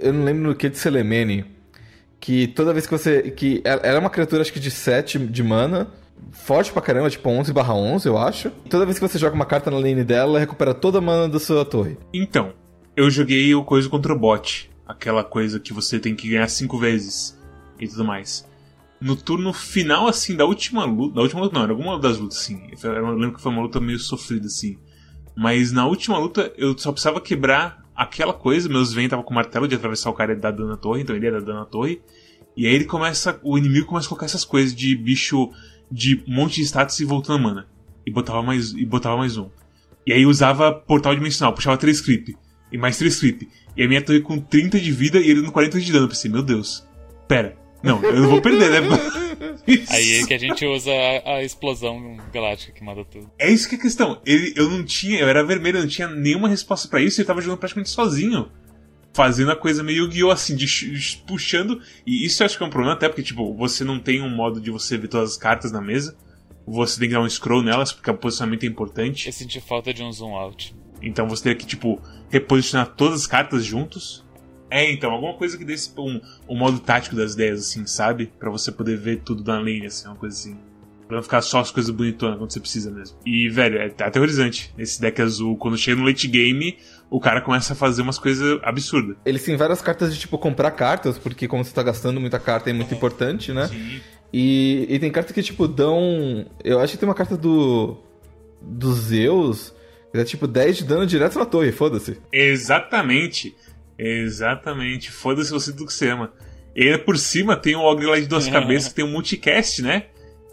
Eu não lembro no que de Selemene. Que toda vez que você. que Ela é uma criatura, acho que de 7 de mana. Forte pra caramba, tipo 11 barra 11, eu acho. Toda vez que você joga uma carta na lane dela, ela recupera toda a mana da sua torre. Então, eu joguei o coisa contra o bot. Aquela coisa que você tem que ganhar 5 vezes e tudo mais no turno final, assim, da última luta. Da última luta, não, era alguma das lutas, assim. Eu lembro que foi uma luta meio sofrida, assim. Mas na última luta, eu só precisava quebrar aquela coisa. Meus Vayne tava com o martelo de atravessar o cara dar dano torre, então ele ia dar dano torre. E aí ele começa. O inimigo começa a colocar essas coisas de bicho de monte de status e voltando a mana. E botava mais, e botava mais um. E aí usava portal dimensional, puxava 3 creep. E mais 3 creep. E a minha torre com 30 de vida e ele dando 40 de dano. Eu pensei, meu Deus. Pera, não, eu não vou perder, né? Aí é que a gente usa a, a, explosão galáctica que mata tudo. É isso que é a questão. Ele, eu não tinha, eu era vermelho, eu não tinha nenhuma resposta para isso, ele tava jogando praticamente sozinho. Fazendo a coisa meio Yu-Gi-Oh! assim, de, de, puxando. E isso eu acho que é um problema, até porque, tipo, você não tem um modo de você ver todas as cartas na mesa. Você tem que dar um scroll nelas, porque o posicionamento é importante. Eu senti falta de um zoom out. Então você teria que, tipo, reposicionar todas as cartas juntos é, então, alguma coisa que desse um, um modo tático das ideias, assim, sabe? para você poder ver tudo na lane, assim, uma coisa assim. Pra não ficar só as coisas bonitonas quando você precisa mesmo. E, velho, é aterrorizante. Esse deck azul, quando chega no late game, o cara começa a fazer umas coisas absurdas. Eles têm várias cartas de, tipo, comprar cartas, porque como você tá gastando muita carta é muito importante, né? Sim. E, e tem cartas que, tipo, dão. Eu acho que tem uma carta do. Do Zeus. Que dá, tipo, 10 de dano direto na torre, foda-se. Exatamente. Exatamente. Foda-se você do que você ama. E por cima tem um Ogre lá de duas cabeças que tem um multicast, né?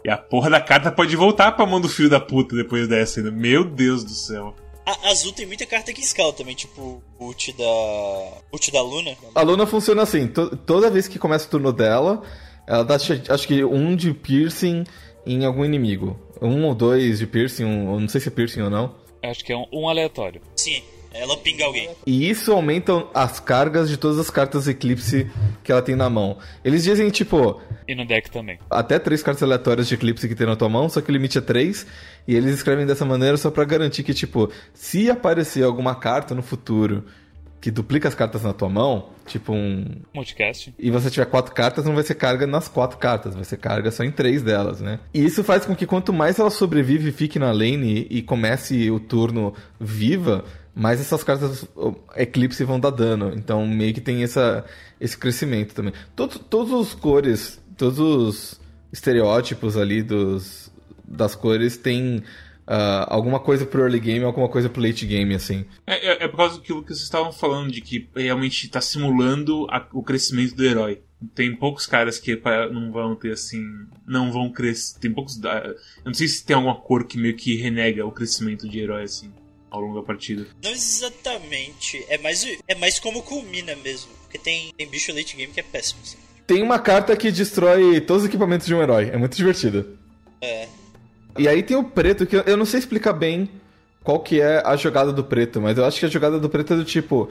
E a porra da carta pode voltar pra mão do filho da puta depois dessa ainda. Meu Deus do céu. A Azul tem muita carta que escala também, tipo o ult da. ult da Luna. A Luna funciona assim, to toda vez que começa o turno dela, ela dá acho que um de piercing em algum inimigo. Um ou dois de piercing, um, não sei se é piercing ou não. Acho que é um, um aleatório. Sim. Ela pinga alguém. E isso aumenta as cargas de todas as cartas Eclipse que ela tem na mão. Eles dizem, tipo, E no deck também. até três cartas aleatórias de Eclipse que tem na tua mão, só que o limite é três. E eles escrevem dessa maneira só pra garantir que, tipo, se aparecer alguma carta no futuro que duplica as cartas na tua mão, tipo um. Multicast. E você tiver quatro cartas, não vai ser carga nas quatro cartas, vai ser carga só em três delas, né? E isso faz com que quanto mais ela sobrevive e fique na lane e comece o turno viva, mais essas cartas Eclipse vão dar dano. Então meio que tem essa, esse crescimento também. Todos, os cores, todos os estereótipos ali dos, das cores têm ah, alguma coisa pro early game, alguma coisa pro late game, assim. É, é- é por causa daquilo que vocês estavam falando, de que realmente tá simulando a- o crescimento do herói. Tem poucos caras que não vão ter assim. Não vão crescer. Tem poucos. ah, Eu não sei se tem alguma cor que meio que renega o crescimento de herói assim ao longo da partida. Não exatamente. É mais, é mais como culmina mesmo. Porque tem, tem bicho late game que é péssimo. Assim. Tem uma carta que destrói todos os equipamentos de um herói. É muito divertido. É. E aí tem o preto, que eu- não sei explicar bem qual que é a jogada do preto, mas eu acho que a jogada do preto é do tipo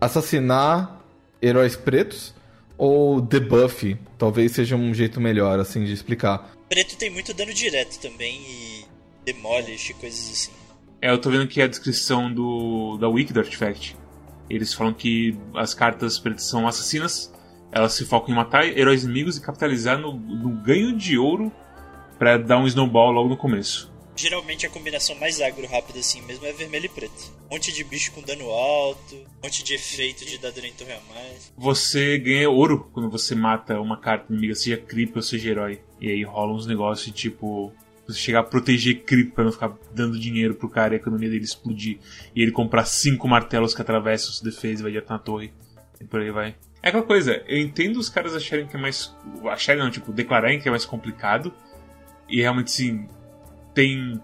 assassinar heróis pretos ou debuff. Talvez seja um jeito melhor, assim, de explicar. Preto tem muito dano direto também e demolish e coisas assim. É, eu tô vendo aqui a descrição do da wiki do Artifact. Eles falam que as cartas pretas são assassinas, elas se focam em matar heróis inimigos e capitalizar no, no ganho de ouro pra dar um snowball logo no começo. Geralmente a combinação mais agro rápida assim mesmo é vermelho e preto. Um monte de bicho com dano alto, um monte de efeito de dar dano em torre a mais. Você ganha ouro quando você mata uma carta inimiga, seja creep ou seja herói. E aí rola uns negócios tipo. Você chegar a proteger creep pra não ficar dando dinheiro pro cara e a economia dele explodir. E ele comprar cinco martelos que atravessam sua defesa e vai direto na torre. E por aí vai. É aquela coisa, eu entendo os caras acharem que é mais. Acharem não, tipo, declararem que é mais complicado. E realmente sim, tem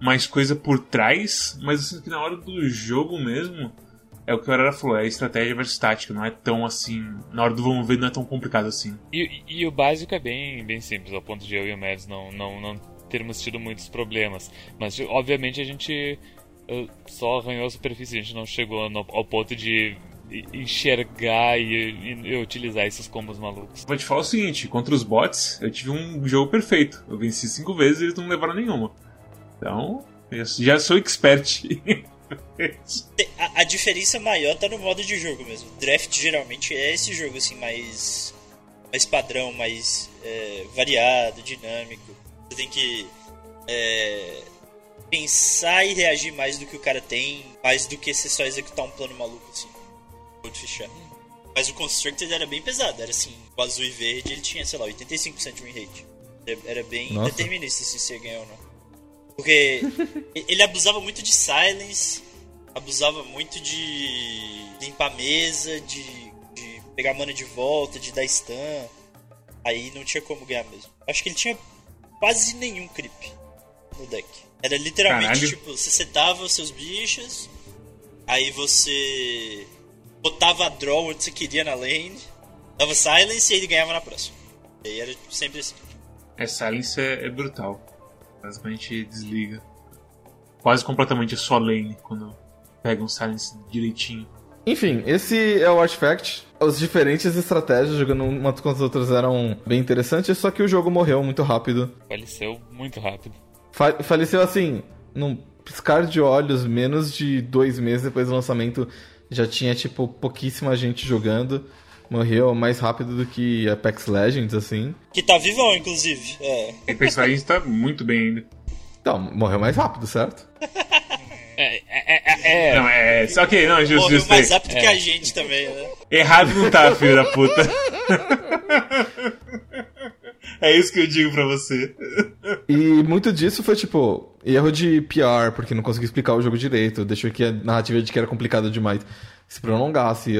mais coisa por trás, mas eu sinto que na hora do jogo mesmo. É o que o Arara falou, é estratégia versus tática, não é tão assim. Na hora do vamos ver, não é tão complicado assim. E, e o básico é bem, bem simples, ao ponto de eu e o Mads não, não, não termos tido muitos problemas. Mas, obviamente, a gente eh, só arranhou a superfície, a gente não chegou no- ao ponto de enxergar e, e- e utilizar esses combos malucos. Vou te falar o seguinte: contra os bots, eu tive um jogo perfeito. Eu venci cinco vezes e eles não levaram nenhuma. Então, eu já sou expert. A, a diferença maior tá no modo de jogo mesmo. Draft geralmente é esse jogo assim mais mais padrão, mais é, variado, dinâmico. Você tem que é, pensar e reagir mais do que o cara tem, mais do que você só executar um plano maluco assim. Pode fechar. Mas o Constructed era bem pesado, era assim, o azul e verde ele tinha, sei lá, 85% de win rate. Era- bem Nossa. determinista se você ganhar ou não. Porque ele abusava muito de silence, abusava muito de limpar a mesa, de, de pegar mana de volta, de dar stun. Aí não tinha como ganhar mesmo. Acho que ele tinha quase nenhum creep no deck. Era literalmente Caralho. tipo, você setava os seus bichos, aí você botava a draw onde você queria na lane, dava silence e ele ganhava na próxima. E aí era tipo, sempre assim. é, Silence é, é brutal. Basicamente desliga. Quase completamente só lane quando pega um Silence direitinho. Enfim, esse é o Artifact. As diferentes estratégias jogando umas com as outras eram bem interessantes, só que o jogo morreu muito rápido. Faleceu muito rápido. Fa- faleceu assim, num piscar de olhos, menos de dois meses depois do lançamento, já tinha, tipo, pouquíssima gente jogando. Morreu mais rápido do que Apex Legends, assim. Que tá vivão, inclusive. É. Apex Legends tá muito bem ainda. Então, morreu mais rápido, certo? É, é, é, é, Não, é. Só que, não, justo, Morreu justo mais rápido que a gente também, né? Errado não tá, filho da puta. é isso que eu digo pra você. E muito disso foi, tipo, erro de PR, porque não conseguiu explicar o jogo direito. Deixou que a narrativa de que era complicado demais se prolongasse,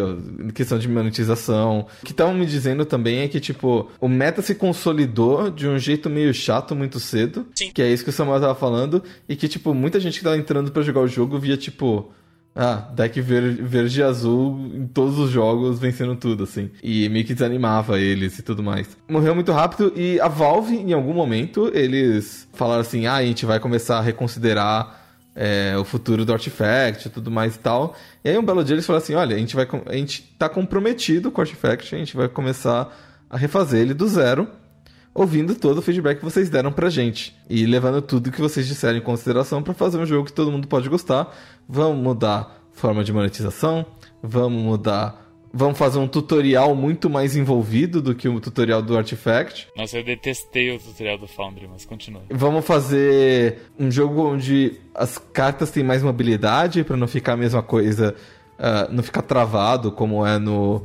questão de monetização. O que estavam me dizendo também é que, tipo, o meta se consolidou de um jeito meio chato muito cedo. Sim. Que é isso que o Samuel tava falando. E que, tipo, muita gente que tava entrando pra jogar o jogo via, tipo. Ah, deck ver- verde e azul em todos os jogos, vencendo tudo, assim. E meio que desanimava eles e tudo mais. Morreu muito rápido e a Valve, em algum momento, eles falaram assim: ah, a gente vai começar a reconsiderar é, o futuro do Artifact e tudo mais e tal. E aí um belo dia eles falaram assim, olha, a gente, vai, a gente tá comprometido com o Artifact, a gente vai começar a refazer ele do zero, ouvindo todo o feedback que vocês deram pra gente. E levando tudo que vocês disseram em consideração para fazer um jogo que todo mundo pode gostar. Vamos mudar forma de monetização, vamos mudar vamos fazer um tutorial muito mais envolvido do que o tutorial do Artifact. Nossa, eu detestei o tutorial do Foundry, mas continua. Vamos fazer um jogo onde as cartas têm mais mobilidade para não ficar a mesma coisa, uh, não ficar travado como é no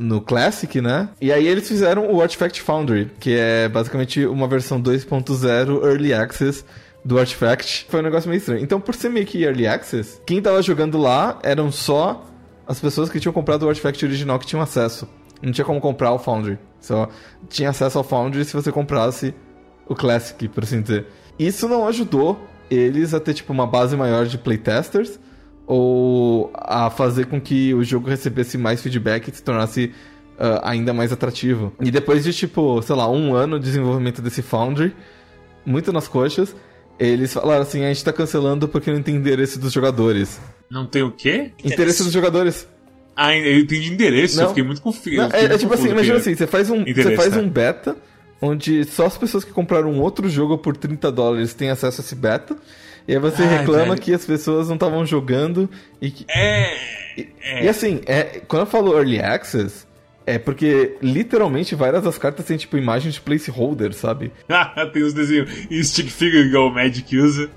no Classic, né? E aí eles fizeram o Artifact Foundry, que é basicamente uma versão 2.0 Early Access do Artifact. Foi um negócio meio estranho. Então, por ser meio que Early Access, quem tava jogando lá eram só as pessoas que tinham comprado o Artifact original que tinham acesso. Não tinha como comprar o Foundry. Só tinha acesso ao Foundry se você comprasse o Classic, por assim dizer. Isso não ajudou eles a ter tipo uma base maior de playtesters ou a fazer com que o jogo recebesse mais feedback e se tornasse uh, ainda mais atrativo. E depois de tipo, sei lá, um ano de desenvolvimento desse Foundry, muito nas coxas, eles falaram assim: a gente tá cancelando porque não tem endereço dos jogadores. Não tem o quê? Interesse dos jogadores. Ah, eu entendi endereço, não. eu fiquei muito confuso. É, é, tipo assim, imagina assim, você faz um, você faz um beta onde só as pessoas que compraram um outro jogo por 30 dólares têm acesso a esse beta. E aí você ah, reclama velho. que as pessoas não estavam jogando e que. É, e, é. E assim, é, quando eu falo early access, é porque literalmente várias das cartas têm tipo imagens de placeholder, sabe? tem os desenhos e stick figure igual o Magic usa.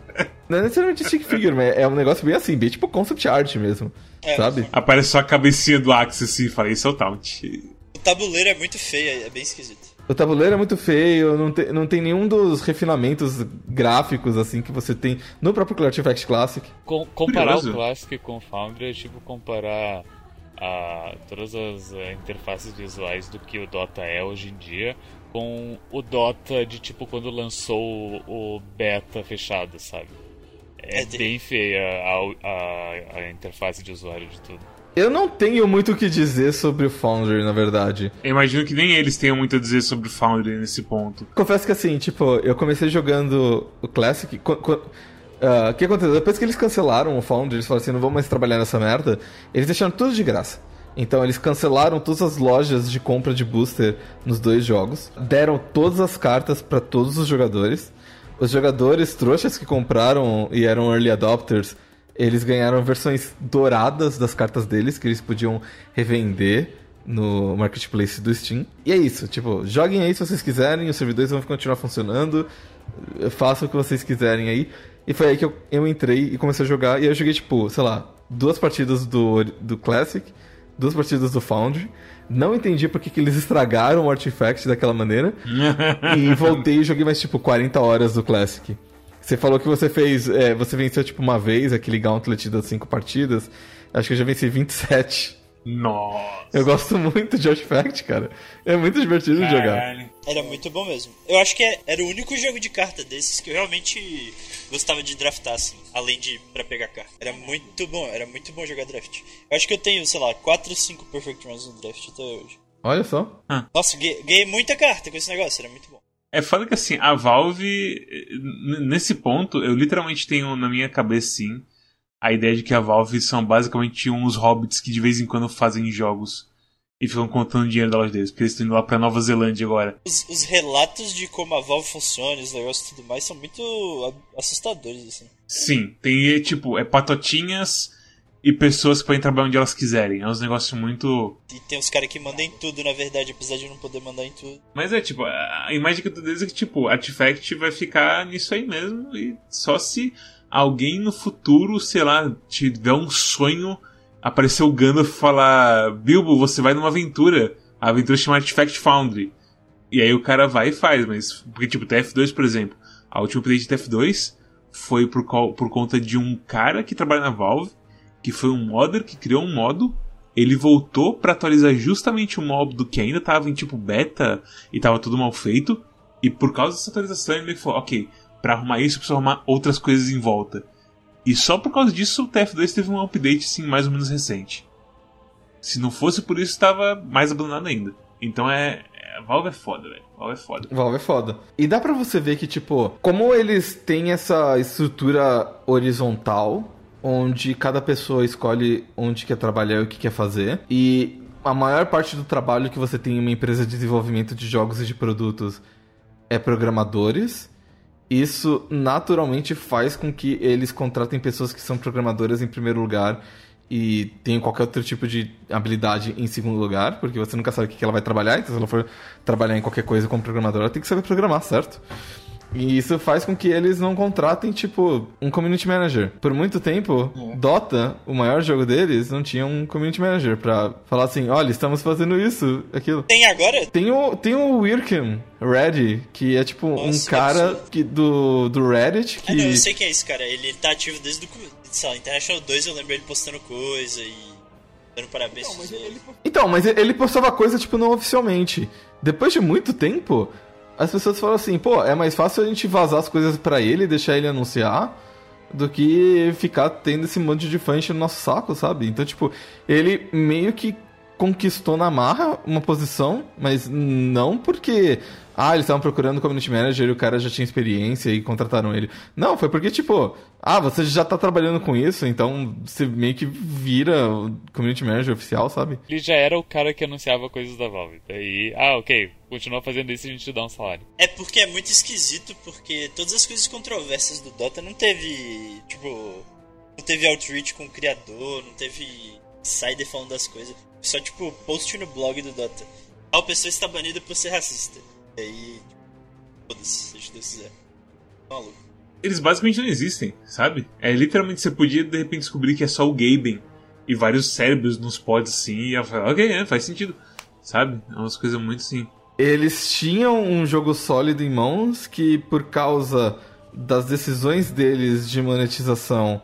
Não é necessariamente stick figure, mas é um negócio bem assim, bem tipo concept art mesmo. É, sabe? Aparece só a cabecinha do Axis e fala, isso é o Taunt. O tabuleiro é muito feio, é bem esquisito. O tabuleiro é muito feio, não tem, não tem nenhum dos refinamentos gráficos assim que você tem no próprio Artifact Classic. Com, comparar Curioso. o Classic com o Foundry é tipo comparar a, todas as a, interfaces visuais do que o Dota é hoje em dia com o Dota de tipo quando lançou o, o beta fechado, sabe? É, é bem feia a, a, a, interface de usuário de tudo. Eu não tenho muito o que dizer sobre o Foundry, na verdade. Eu imagino que nem eles tenham muito a dizer sobre o Foundry nesse ponto. Confesso que assim, tipo, eu comecei jogando o Classic. Ah, o uh, que aconteceu? Depois que eles cancelaram o Foundry, eles falaram assim: não vamos mais trabalhar nessa merda, eles deixaram tudo de graça. Então eles cancelaram todas as lojas de compra de booster nos dois jogos, deram todas as cartas para todos os jogadores. Os jogadores trouxas que compraram e eram early adopters, eles ganharam versões douradas das cartas deles que eles podiam revender no marketplace do Steam. E é isso, tipo, joguem aí se vocês quiserem, os servidores vão continuar funcionando, façam o que vocês quiserem aí. E foi aí que eu, eu entrei e comecei a jogar, e eu joguei, tipo, sei lá, duas partidas do, do Classic, duas partidas do Foundry. Não entendi porque que eles estragaram o Artifact daquela maneira. e voltei e joguei mais tipo 40 horas do Classic. Você falou que você fez. É, você venceu tipo uma vez aquele Gauntlet das 5 partidas. Acho que eu já venci 27. Nossa. Eu gosto muito de Artifact, cara. É muito divertido de jogar. Era muito bom mesmo. Eu acho que é, era o único jogo de carta desses que eu realmente gostava de draftar, assim, além de para pegar carta. Era muito bom, era muito bom jogar draft. Eu acho que eu tenho, sei lá, 4 ou 5 Perfect Runs no draft até hoje. Olha só. Ah. Nossa, ganhei muita carta com esse negócio, era muito bom. É foda que assim, a Valve, nesse ponto, eu literalmente tenho na minha cabeça, sim, a ideia de que a Valve são basicamente uns hobbits que de vez em quando fazem jogos e ficam contando dinheiro da loja deles, porque eles estão indo lá pra Nova Zelândia agora. Os, os relatos de como a Valve funciona, os negócios e tudo mais, são muito assustadores, assim. Sim, tem tipo, é patotinhas e pessoas que podem trabalhar onde elas quiserem. É uns negócios muito. E tem os caras que mandam em tudo, na verdade, apesar de não poder mandar em tudo. Mas é tipo, a imagem que eu tô dizendo é que, tipo, Artifact vai ficar nisso aí mesmo. E só se alguém no futuro, sei lá, tiver um sonho, aparecer o Gandalf e falar: Bilbo, você vai numa aventura. A aventura chama Artifact Foundry. E aí o cara vai e faz, mas. Porque, tipo, TF2, por exemplo, a última update de TF2 foi por, por conta de um cara que trabalha na Valve, que foi um modder que criou um modo. Ele voltou para atualizar justamente o modo que ainda tava em tipo beta e tava tudo mal feito. E por causa dessa atualização ele falou: ok, para arrumar isso, preciso arrumar outras coisas em volta. E só por causa disso o TF2 teve um update assim, mais ou menos recente. Se não fosse por isso, estava mais abandonado ainda. Então é. A Valve é foda, velho. Valve é foda. Valve é foda. E dá pra você ver que, tipo, como eles têm essa estrutura horizontal, onde cada pessoa escolhe onde quer trabalhar e o que quer fazer, e a maior parte do trabalho que você tem em uma empresa de desenvolvimento de jogos e de produtos é programadores. Isso naturalmente faz com que eles contratem pessoas que são programadoras em primeiro lugar e tenham qualquer outro tipo de habilidade em segundo lugar, porque você nunca sabe o que ela vai trabalhar, então se ela for trabalhar em qualquer coisa como programadora, ela tem que saber programar, certo? E isso faz com que eles não contratem, tipo, um community manager. Por muito tempo, É. Dota, o maior jogo deles, não tinha um community manager pra falar assim, olha, estamos fazendo isso, aquilo. Tem agora? Tem o, tem o Wirkham Red, que é tipo um Nossa, cara absurdo. que, do, do Reddit Ah, não, que. eu sei quem é esse cara. Ele tá ativo desde o começo. Sei lá, International 2 eu lembro ele postando coisa e dando parabéns. Então, mas ele- ele postava coisa, tipo, não oficialmente. Depois de muito tempo, as pessoas falam assim, pô, é mais fácil a gente vazar as coisas pra ele deixar ele anunciar do que ficar tendo esse monte de fã no nosso saco, sabe? Então, tipo, ele meio que conquistou na marra uma posição, mas não porque. Ah, eles estavam procurando community manager e o cara já tinha experiência e contrataram ele. Não, foi porque, tipo, ah, você já tá trabalhando com isso, então você meio que vira o community manager oficial, sabe? Ele já era o cara que anunciava coisas da Valve. Daí, ah, ok, continua fazendo isso e a gente dá um salário. É porque é muito esquisito, porque todas as coisas controversas do Dota não teve, tipo, não teve outreach com o criador, não teve insider falando das coisas. Só, tipo, post no blog do Dota. A pessoa está banida por ser racista. E aí, tipo, foda-se, seja Deus quiser. Tá Maluco. Eles basicamente não existem, sabe? É literalmente você podia de repente descobrir que é só o Gaben e vários cérebros nos pods assim, e ela fala, ok, é, faz sentido. Sabe? É umas coisas muito assim. Eles tinham um jogo sólido em mãos que, por causa das decisões deles de monetização,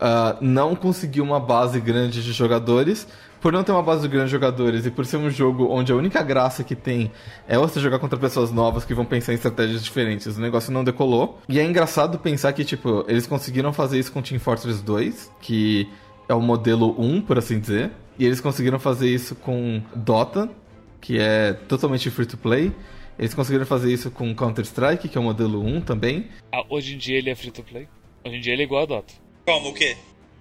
ah, não conseguiu uma base grande de jogadores. Por não ter uma base de jogadores e por ser um jogo onde a única graça que tem é você jogar contra pessoas novas que vão pensar em estratégias diferentes, o negócio não decolou. E é engraçado pensar que, tipo, eles conseguiram fazer isso com Team Fortress 2, que é o modelo 1, por assim dizer. E eles conseguiram fazer isso com Dota, que é totalmente free to play. Eles conseguiram fazer isso com Counter-Strike, que é o modelo 1 também. Ah, hoje em dia ele é free to play. Hoje em dia ele é igual a Dota. Calma, o quê?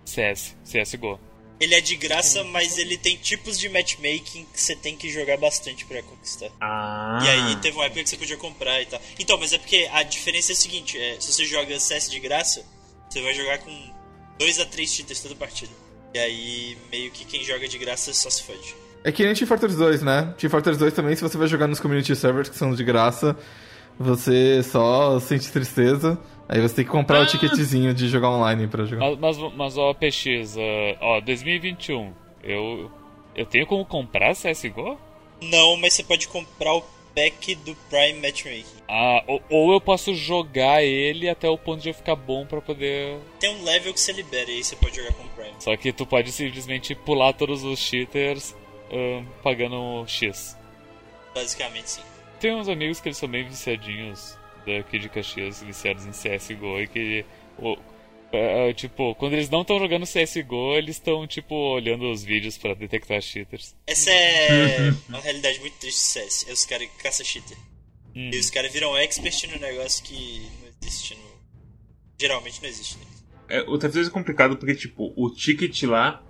CS, CSGO. Ele é de graça, mas ele tem tipos de matchmaking que você tem que jogar bastante pra conquistar. Ah. E aí teve uma época que você podia comprar e tal. Então, mas é porque a diferença é a seguinte, é, se você joga CS de graça, você vai jogar com 2 a 3 cheaters toda partida. E aí, meio que quem joga de graça só se fode. É que nem Team Fortress 2, né? Team Fortress 2 também, se você vai jogar nos community servers que são de graça, você só sente tristeza. Aí você tem que comprar o ticketzinho de jogar online pra jogar. Mas, mas, mas ó, PX, ah, ó, 2021, eu, eu tenho como comprar CSGO? Não, mas você pode comprar o pack do Prime Matchmaking. Ah, ou, ou eu posso jogar ele até o ponto de eu ficar bom pra poder. Tem um level que você libera e aí você pode jogar com o Prime. Só que tu pode simplesmente pular todos os cheaters ah, pagando X. Basicamente, sim. Tem uns amigos que eles são bem viciadinhos daqui de Caxias, viciados em CSGO e que. o- é, tipo, quando eles não estão jogando CSGO, eles estão, tipo, olhando os vídeos pra detectar cheaters. Essa é uma realidade muito triste do CS. É os caras que caçam cheater. Hum. E os caras viram expert no negócio que não existe no... Geralmente não existe. Né? É, o TF2 é complicado porque, tipo, o ticket lá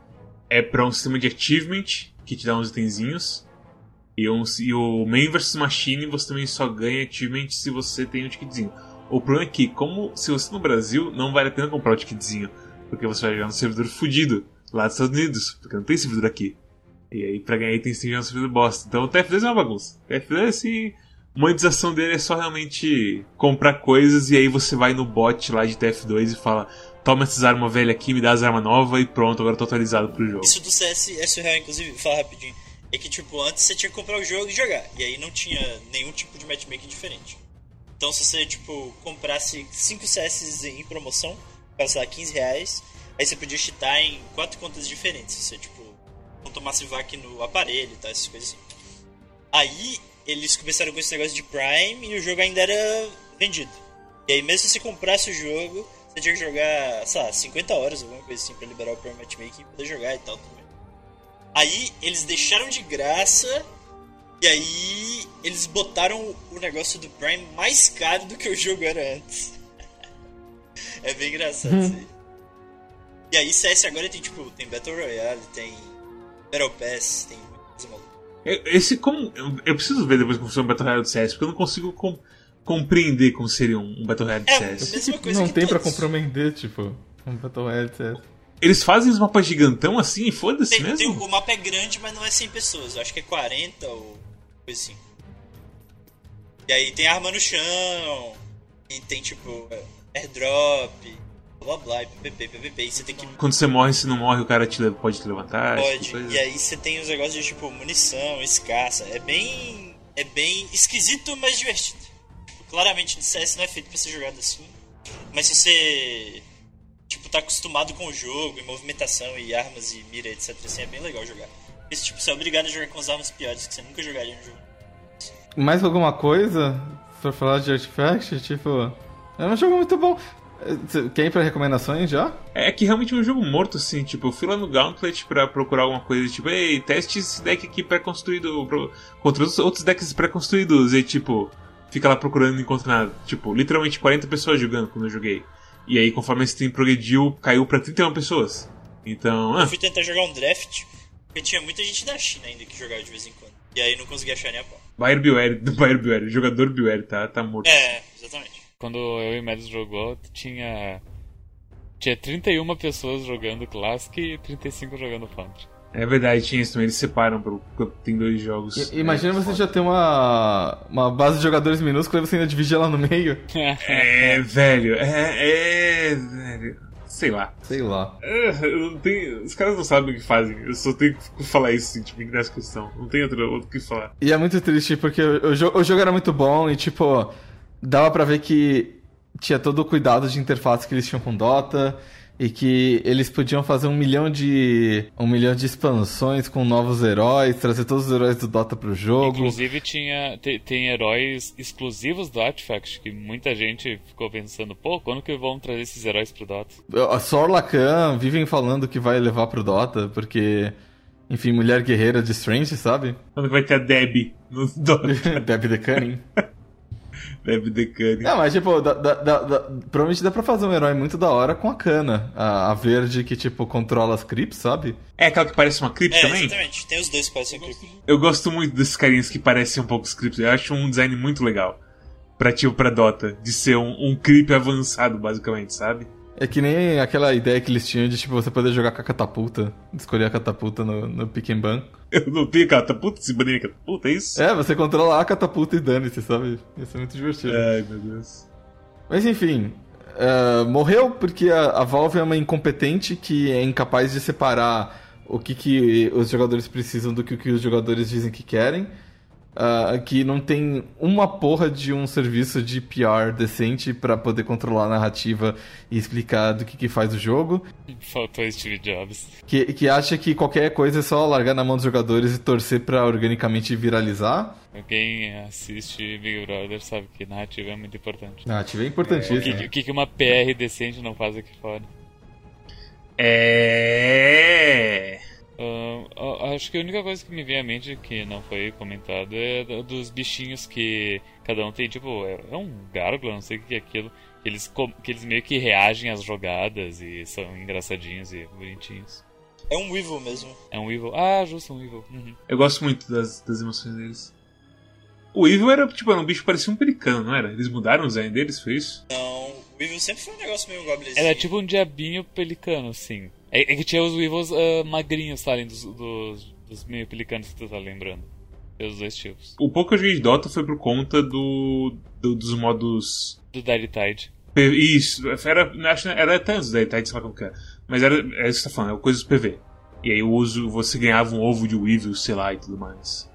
é pra um sistema de achievement que te dá uns itenzinhos. E, um, e o main versus machine você também só ganha achievement se você tem um ticketzinho. O problema é que, como se você no Brasil, não vale a pena comprar o ticketzinho. Porque você vai jogar no servidor fudido lá dos Estados Unidos, porque não tem servidor aqui. E aí, pra ganhar itens, tem que jogar no servidor bosta. Então o TF2 é uma bagunça. O TF2, assim, monetização dele é só realmente comprar coisas e aí você vai no bot lá de TF2 e fala: toma essas armas velhas aqui, me dá as armas novas e pronto, agora eu tô atualizado pro jogo. Isso do CS é surreal, inclusive, vou falar rapidinho. É que, tipo, antes você tinha que comprar o jogo e jogar. E aí não tinha nenhum tipo de matchmaking diferente. Então, se você, tipo, comprasse 5 CS em promoção, lá, 15 reais, aí você podia cheatar em 4 contas diferentes. Se você, tipo, não tomasse VAC no aparelho e tal, essas coisas assim. Aí, eles começaram com esse negócio de Prime e o jogo ainda era vendido. E aí, mesmo se você comprasse o jogo, você tinha que jogar, sei lá, 50 horas, alguma coisa assim, pra liberar o Prime Matchmaking e poder jogar e tal. Aí, eles deixaram de graça E aí eles botaram o negócio do Prime mais caro do que o jogo era antes. é bem engraçado isso aí. E aí CS agora tem tipo, tem Battle Royale, tem Battle Pass, tem. Esse, como, eu, eu preciso ver depois como funciona o Battle Royale do CS, porque eu não consigo com- compreender como seria um, um Battle Royale de É, CS. mesma coisa Não que tem pra todos. comprometer, tipo, um Battle Royale CS. Eles fazem os mapas gigantão assim e foda-se mesmo? tem- o mapa é grande, mas não é 100 pessoas. Eu acho que é 40 ou coisa assim. E aí tem arma no chão, e tem tipo airdrop, blá blá e ppp, ppp. E você tem que. Quando você morre, se não morre, o cara te, pode te levantar. Pode. tipo. E aí você tem os negócios de tipo munição, escassa. É bem. É bem esquisito, mas divertido. Tipo, claramente no CS não é feito pra ser jogado assim. Mas se você. Tipo, tá acostumado com o jogo, e movimentação, e armas e mira, etc. Assim, é bem legal jogar. Esse tipo, você é obrigado a jogar com as armas piores que você nunca jogaria no jogo. Mais alguma coisa pra falar de Artifact? Tipo, é um jogo muito bom. Ir pra recomendações já? É que realmente é um jogo morto, assim. Tipo, eu fui lá no Gauntlet pra procurar alguma coisa, tipo, ei, teste esse deck aqui pré-construído pro- contra os outros decks pré-construídos. E, tipo, fica lá procurando e não encontra nada. Tipo, literalmente 40 pessoas jogando quando eu joguei. E aí, conforme a stream progrediu, caiu pra 31 pessoas. Então, ah, Eu fui tentar jogar um draft, porque tinha muita gente da China ainda que jogava de vez em quando. E aí não conseguia achar nem a pau. Bayer Beware, do Bayer Beware, jogador Beware, tá, tá morto. É, exatamente. Quando eu e o Mads jogou, tinha. Tinha 31 pessoas jogando Classic e 35 jogando Foundry. É verdade, tinha isso também. Eles separam pelo, tem dois jogos. I- Imagina É, você já ter uma, uma base de jogadores minúscula e você ainda divide ela no meio. É, velho, é, é, velho. Sei lá. Sei lá. É, eu não tenho, os caras não sabem o que fazem. Eu só tenho que falar isso, assim, tipo, nessa questão. Não tem outro, outro que falar. E é muito triste porque o, o jo- o jogo era muito bom e, tipo, dava pra ver que tinha todo o cuidado de interface que eles tinham com Dota e que eles podiam fazer um milhão de um milhão de expansões com novos heróis, trazer todos os heróis do Dota pro jogo. Inclusive tinha te- tem heróis exclusivos do Artifact, que muita gente ficou pensando, pô, quando que vão trazer esses heróis pro Dota? A Sor Lacan vivem falando que vai levar pro Dota porque, enfim, mulher guerreira de Strange, sabe? Quando que vai ter a Deb no Dota? Debbie the Cunning. Deb Decane. Não, mas tipo, dá- dá- dá- provavelmente dá pra fazer um herói muito da hora com a Kana. A, a verde que, tipo, controla as creeps, sabe? É aquela que parece uma Crypt É, também? exatamente. Tem os dois que parecem creep. Eu gosto muito desses carinhas que parecem um pouco scripts. Eu acho um design muito legal. Pra tipo, pra Dota. De ser um, um creep avançado, basicamente, sabe? É que nem aquela ideia que eles tinham de, tipo, você poder jogar com a catapulta. Escolher a catapulta no, no pick and ban. Eu não tenho catapulta, esse bandeira catapulta, é isso? É, você controla a catapulta e dane-se, sabe? Isso é muito divertido. Ai, meu Deus. Mas enfim, eh, morreu porque a, a Valve é uma incompetente que é incapaz de separar o que, que os jogadores precisam do que, que os jogadores dizem que querem. Ah, que não tem uma porra de um serviço de PR decente pra poder controlar a narrativa e explicar do que, que faz o jogo. Faltou Steve Jobs. Que, que acha que qualquer coisa é só largar na mão dos jogadores e torcer pra organicamente viralizar. Quem assiste Big Brother sabe que narrativa é muito importante. Narrativa é O importantíssima. que, o que que uma PR decente não faz aqui fora? É. Ah, acho que a única coisa que me vem à mente que não foi comentado é dos bichinhos que cada um tem, tipo, é, é um gárgula, não sei o que é aquilo. Que eles, que eles meio que reagem às jogadas e são engraçadinhos e bonitinhos. É um Weevil mesmo. É um Evil. Ah, justo, um Evil. Uhum. Eu gosto muito das, das emoções deles. O Evil era, tipo, era um bicho que parecia um pelicano, não era? Eles mudaram o design deles, foi isso? Não, o Weevil sempre foi um negócio meio goblinzinho. Era tipo um diabinho pelicano, sim. É, é que tinha os Weevils ah, magrinhos, tá? além dos, dos, dos meio pelicanos que tu tá lembrando. Tem os dois tipos. O pouco que eu joguei de Dota foi por conta do, do- dos modos. Do Dire Tide. Isso, era, acho era até antes da Etade, sei lá como que era. Mas era, é isso que você tá falando, é coisas PV. E aí eu uso, você ganhava um ovo de Weevil, sei lá, e tudo mais.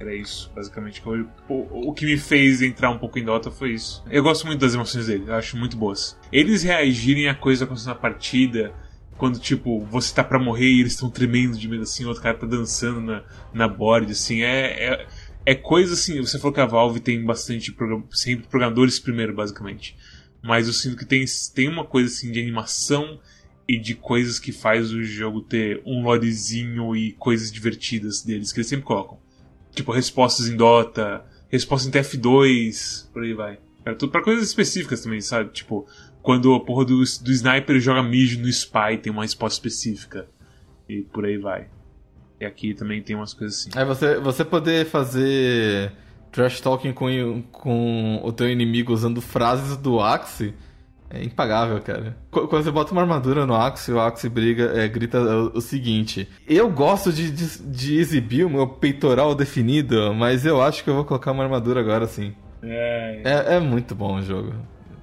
Era isso, basicamente. eu- O, o que me fez entrar um pouco em Dota foi isso. Eu gosto muito das emoções dele, eu acho muito boas. Eles reagirem a coisa acontecendo na partida, quando, tipo, você tá pra morrer e eles estão tremendo de medo assim, o outro cara tá dançando na, na board, assim, é, é, é coisa assim. Você falou que a Valve tem bastante, sempre programadores primeiro, basicamente. Mas eu sinto que tem, tem uma coisa assim de animação e de coisas que faz o jogo ter um lorezinho e coisas divertidas deles, que eles sempre colocam. Tipo, respostas em Dota, respostas em TF2, por aí vai. Era tudo pra coisas específicas também, sabe? Tipo, quando a porra do, do sniper joga mijo no spy, tem uma resposta específica. E por aí vai. E aqui também tem umas coisas assim. É, você, você poder fazer trash talking com, com o teu inimigo usando frases do Axie é impagável, cara. Quando você bota uma armadura no Axie, o Axie briga, é, grita o, o, seguinte: Eu gosto de, de, de, exibir o meu peitoral definido, mas eu acho que eu vou colocar uma armadura agora sim. É, é, é muito bom o jogo.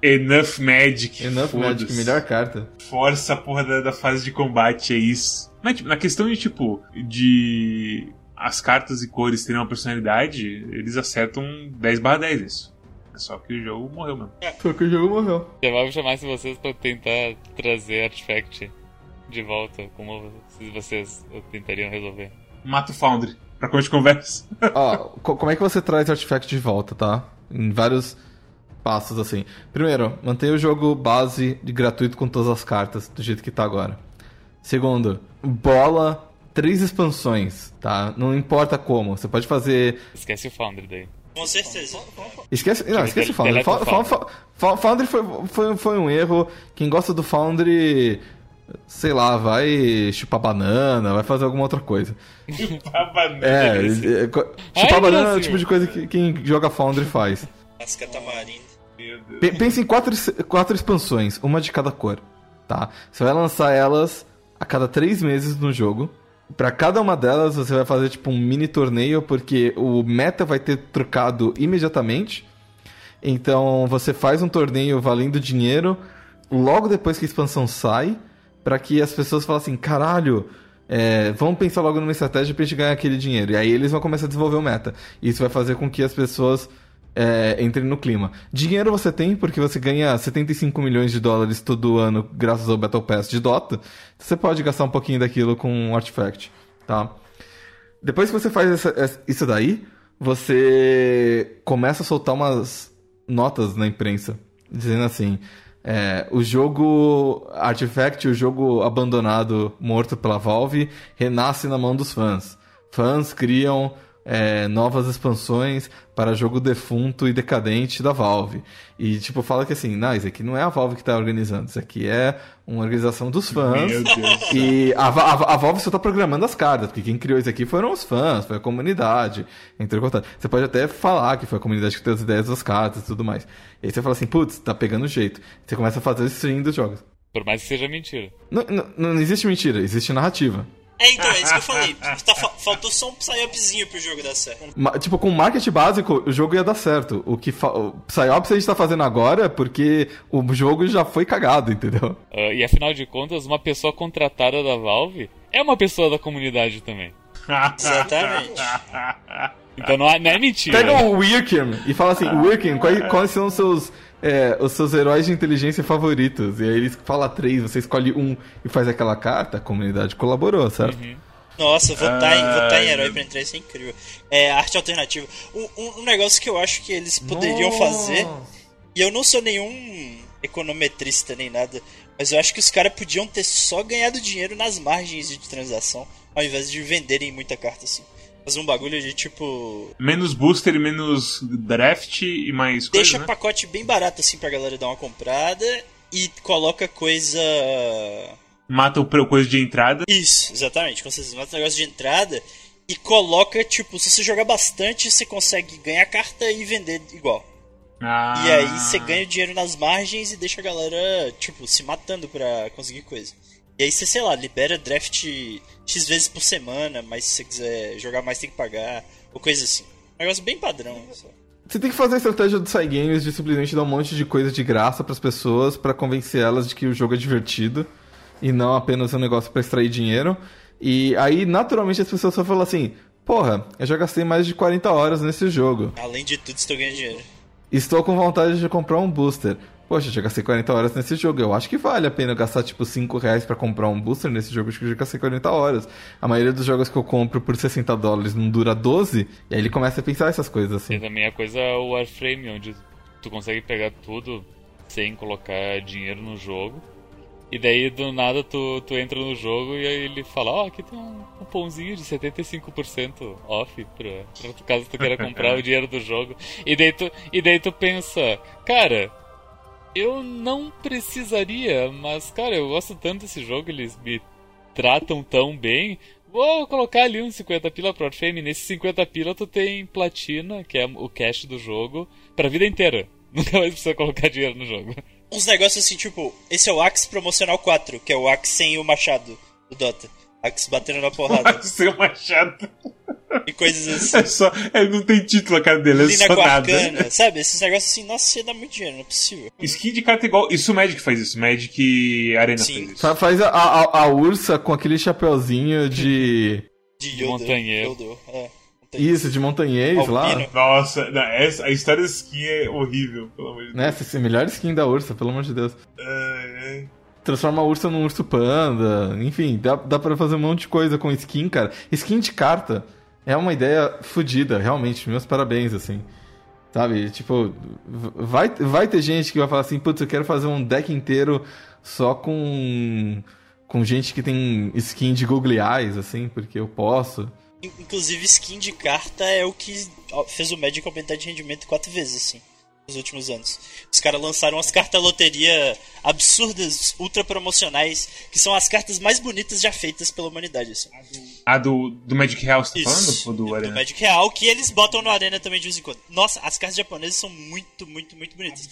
Enough Magic. Enough Magic, melhor carta. Força a porra da, da fase de combate, é isso. Mas, tipo, na questão de, tipo, de as cartas e cores terem uma personalidade, eles acertam 10 barra 10 isso. É só que o jogo morreu mesmo. Só que o jogo morreu. Eu vou chamar vocês pra tentar trazer Artifact de volta. Como vocês tentariam resolver? Mata o Foundry. Pra quando a gente conversa. Ó, como é que você traz Artifact de volta, tá? Em vários passos assim. Primeiro, mantenha o jogo base de gratuito com todas as cartas, do jeito que tá agora. Segundo, bola três expansões, tá? Não importa como. Você pode fazer. Esquece o Foundry daí. Com certeza. Esquece, não, esquece o Foundry. Foundry foi, foi, foi um erro. Quem gosta do Foundry, sei lá, vai chupar banana, vai fazer alguma outra coisa. chupar banana. É, é chupar Ai, banana é o tipo de coisa que quem joga Foundry faz. As Pense em quatro, quatro expansões, uma de cada cor, tá? Você vai lançar elas a cada três meses no jogo. Para cada uma delas você vai fazer tipo um mini torneio, porque o meta vai ter trocado imediatamente. Então você faz um torneio valendo dinheiro logo depois que a expansão sai, para que as pessoas falem assim: caralho, é, vamos pensar logo numa estratégia pra gente ganhar aquele dinheiro. E aí eles vão começar a desenvolver o meta. Isso vai fazer com que as pessoas é, entre no clima. Dinheiro você tem porque você ganha 75 milhões de dólares todo ano graças ao Battle Pass de Dota. Você pode gastar um pouquinho daquilo com um artifact, tá? Depois que você faz essa, isso daí, você começa a soltar umas notas na imprensa dizendo assim: é, o jogo Artifact, o jogo abandonado, morto pela Valve, renasce na mão dos fãs. Fãs criam é, novas expansões para jogo defunto e decadente da Valve. E, tipo, fala que assim, não, isso aqui não é a Valve que está organizando, isso aqui é uma organização dos fãs. E a, a, a, Valve só tá programando as cartas, porque quem criou isso aqui foram os fãs, foi a comunidade. Entre. Você pode até falar que foi a comunidade que teve as ideias das cartas e tudo mais. E aí você fala assim, putz, tá pegando jeito. Você começa a fazer o stream dos jogos. Por mais que seja mentira. Não, não, não existe mentira, existe narrativa. É, então, é isso que eu falei. Tá, faltou só um psyopzinho pro jogo dar certo. Ma, tipo, com marketing básico, o jogo ia dar certo. O que o psyops a gente tá fazendo agora é porque o jogo já foi cagado, entendeu? Uh, e afinal de contas, uma pessoa contratada da Valve é uma pessoa da comunidade também. Exatamente. Então não é, não é mentira. Pega o Wirkin e fala assim, Wirkin, quais, quais são os seus é, os seus heróis de inteligência favoritos. E aí ele fala três, você escolhe um e faz aquela carta, a comunidade colaborou, certo? Uhum. Nossa, votar, em, votar em herói pra entrar isso é incrível. É, arte alternativa. Um, um, um negócio que eu acho que eles poderiam Nossa. fazer, e eu não sou nenhum econometrista nem nada, mas eu acho que os caras podiam ter só ganhado dinheiro nas margens de transação, ao invés de venderem muita carta assim. Fazer um bagulho de tipo. Menos booster menos draft e mais coisa. Deixa né? pacote bem barato assim pra galera dar uma comprada e coloca coisa. Mata o coisa de entrada. Isso, exatamente. Quando você mata o negócio de entrada e coloca, tipo, se você jogar bastante, você consegue ganhar carta e vender igual. Ah. E aí você ganha dinheiro nas margens e deixa a galera, tipo, se matando pra conseguir coisa. E aí você, sei lá, libera draft X vezes por semana, mas se você quiser jogar mais tem que pagar, ou coisa assim. Um negócio bem padrão. Só. Você tem que fazer a estratégia do Side Games de simplesmente dar um monte de coisa de graça para as pessoas para convencer elas de que o jogo é divertido e não apenas um negócio para extrair dinheiro. E aí, naturalmente, as pessoas só falam assim: Porra, eu já gastei mais de 40 horas nesse jogo. Além de tudo, estou ganhando dinheiro. Estou com vontade de comprar um booster. Poxa, já gastei 40 horas nesse jogo. Eu acho que vale a pena gastar, tipo, 5 reais pra comprar um booster nesse jogo. Acho que eu já gastei 40 horas. A maioria dos jogos que eu compro por 60 dólares não dura 12. E aí ele começa a pensar essas coisas assim. Tem também a coisa o Warframe, onde tu consegue pegar tudo sem colocar dinheiro no jogo. E daí do nada tu, tu entra no jogo e aí ele fala, ó, oh, aqui tem um cupomzinho de 75% off pra, pra caso tu queira comprar o dinheiro do jogo. E daí tu, e daí tu pensa, cara, eu não precisaria, mas cara, eu gosto tanto desse jogo, eles me tratam tão bem. Vou colocar ali uns 50 pila pro Warframe. Nesse 50 pila tu tem platina, que é o cash do jogo, pra vida inteira. Nunca mais precisa colocar dinheiro no jogo uns negócios assim, tipo, esse é o Axe Promocional 4, que é o Axe sem o machado do Dota. Axe batendo na porrada. Axe sem o machado. E coisas assim. É só, ele não tem título a cara dele, é Lina só com nada. arcana, sabe? Esses negócios assim, nossa, ia dar muito dinheiro, não é possível. Skin de carta igual. Isso o Magic faz isso. Magic Arena Sim. fez isso. Fa- Faz a, a, a ursa com aquele chapeuzinho de. De De Yodo. montanheiro. É. Isso, de montanhês lá. Nossa, não, essa, a história dessa skin é horrível, pelo amor de Deus. Né? Essa é a melhor skin da ursa, pelo amor de Deus. Ai, ai. Transforma a ursa num urso panda. Enfim, dá, dá pra fazer um monte de coisa com skin, cara. Skin de carta é uma ideia fodida, realmente. Meus parabéns, assim. Sabe? Tipo, vai, vai ter gente que vai falar assim: putz, eu quero fazer um deck inteiro só com. com gente que tem skin de Google Eyes, assim, porque eu posso. In- Inclusive, skin de carta é o que fez o Magic aumentar de rendimento quatro vezes, assim, nos últimos anos. Os caras lançaram umas cartas loteria absurdas, ultra promocionais, que são as cartas mais bonitas já feitas pela humanidade, assim. A do, do Magic Real, você tá falando? Ou do Arena? Magic Real, que eles botam no Arena também de vez em quando. Nossa, as cartas japonesas são muito, muito, muito bonitas.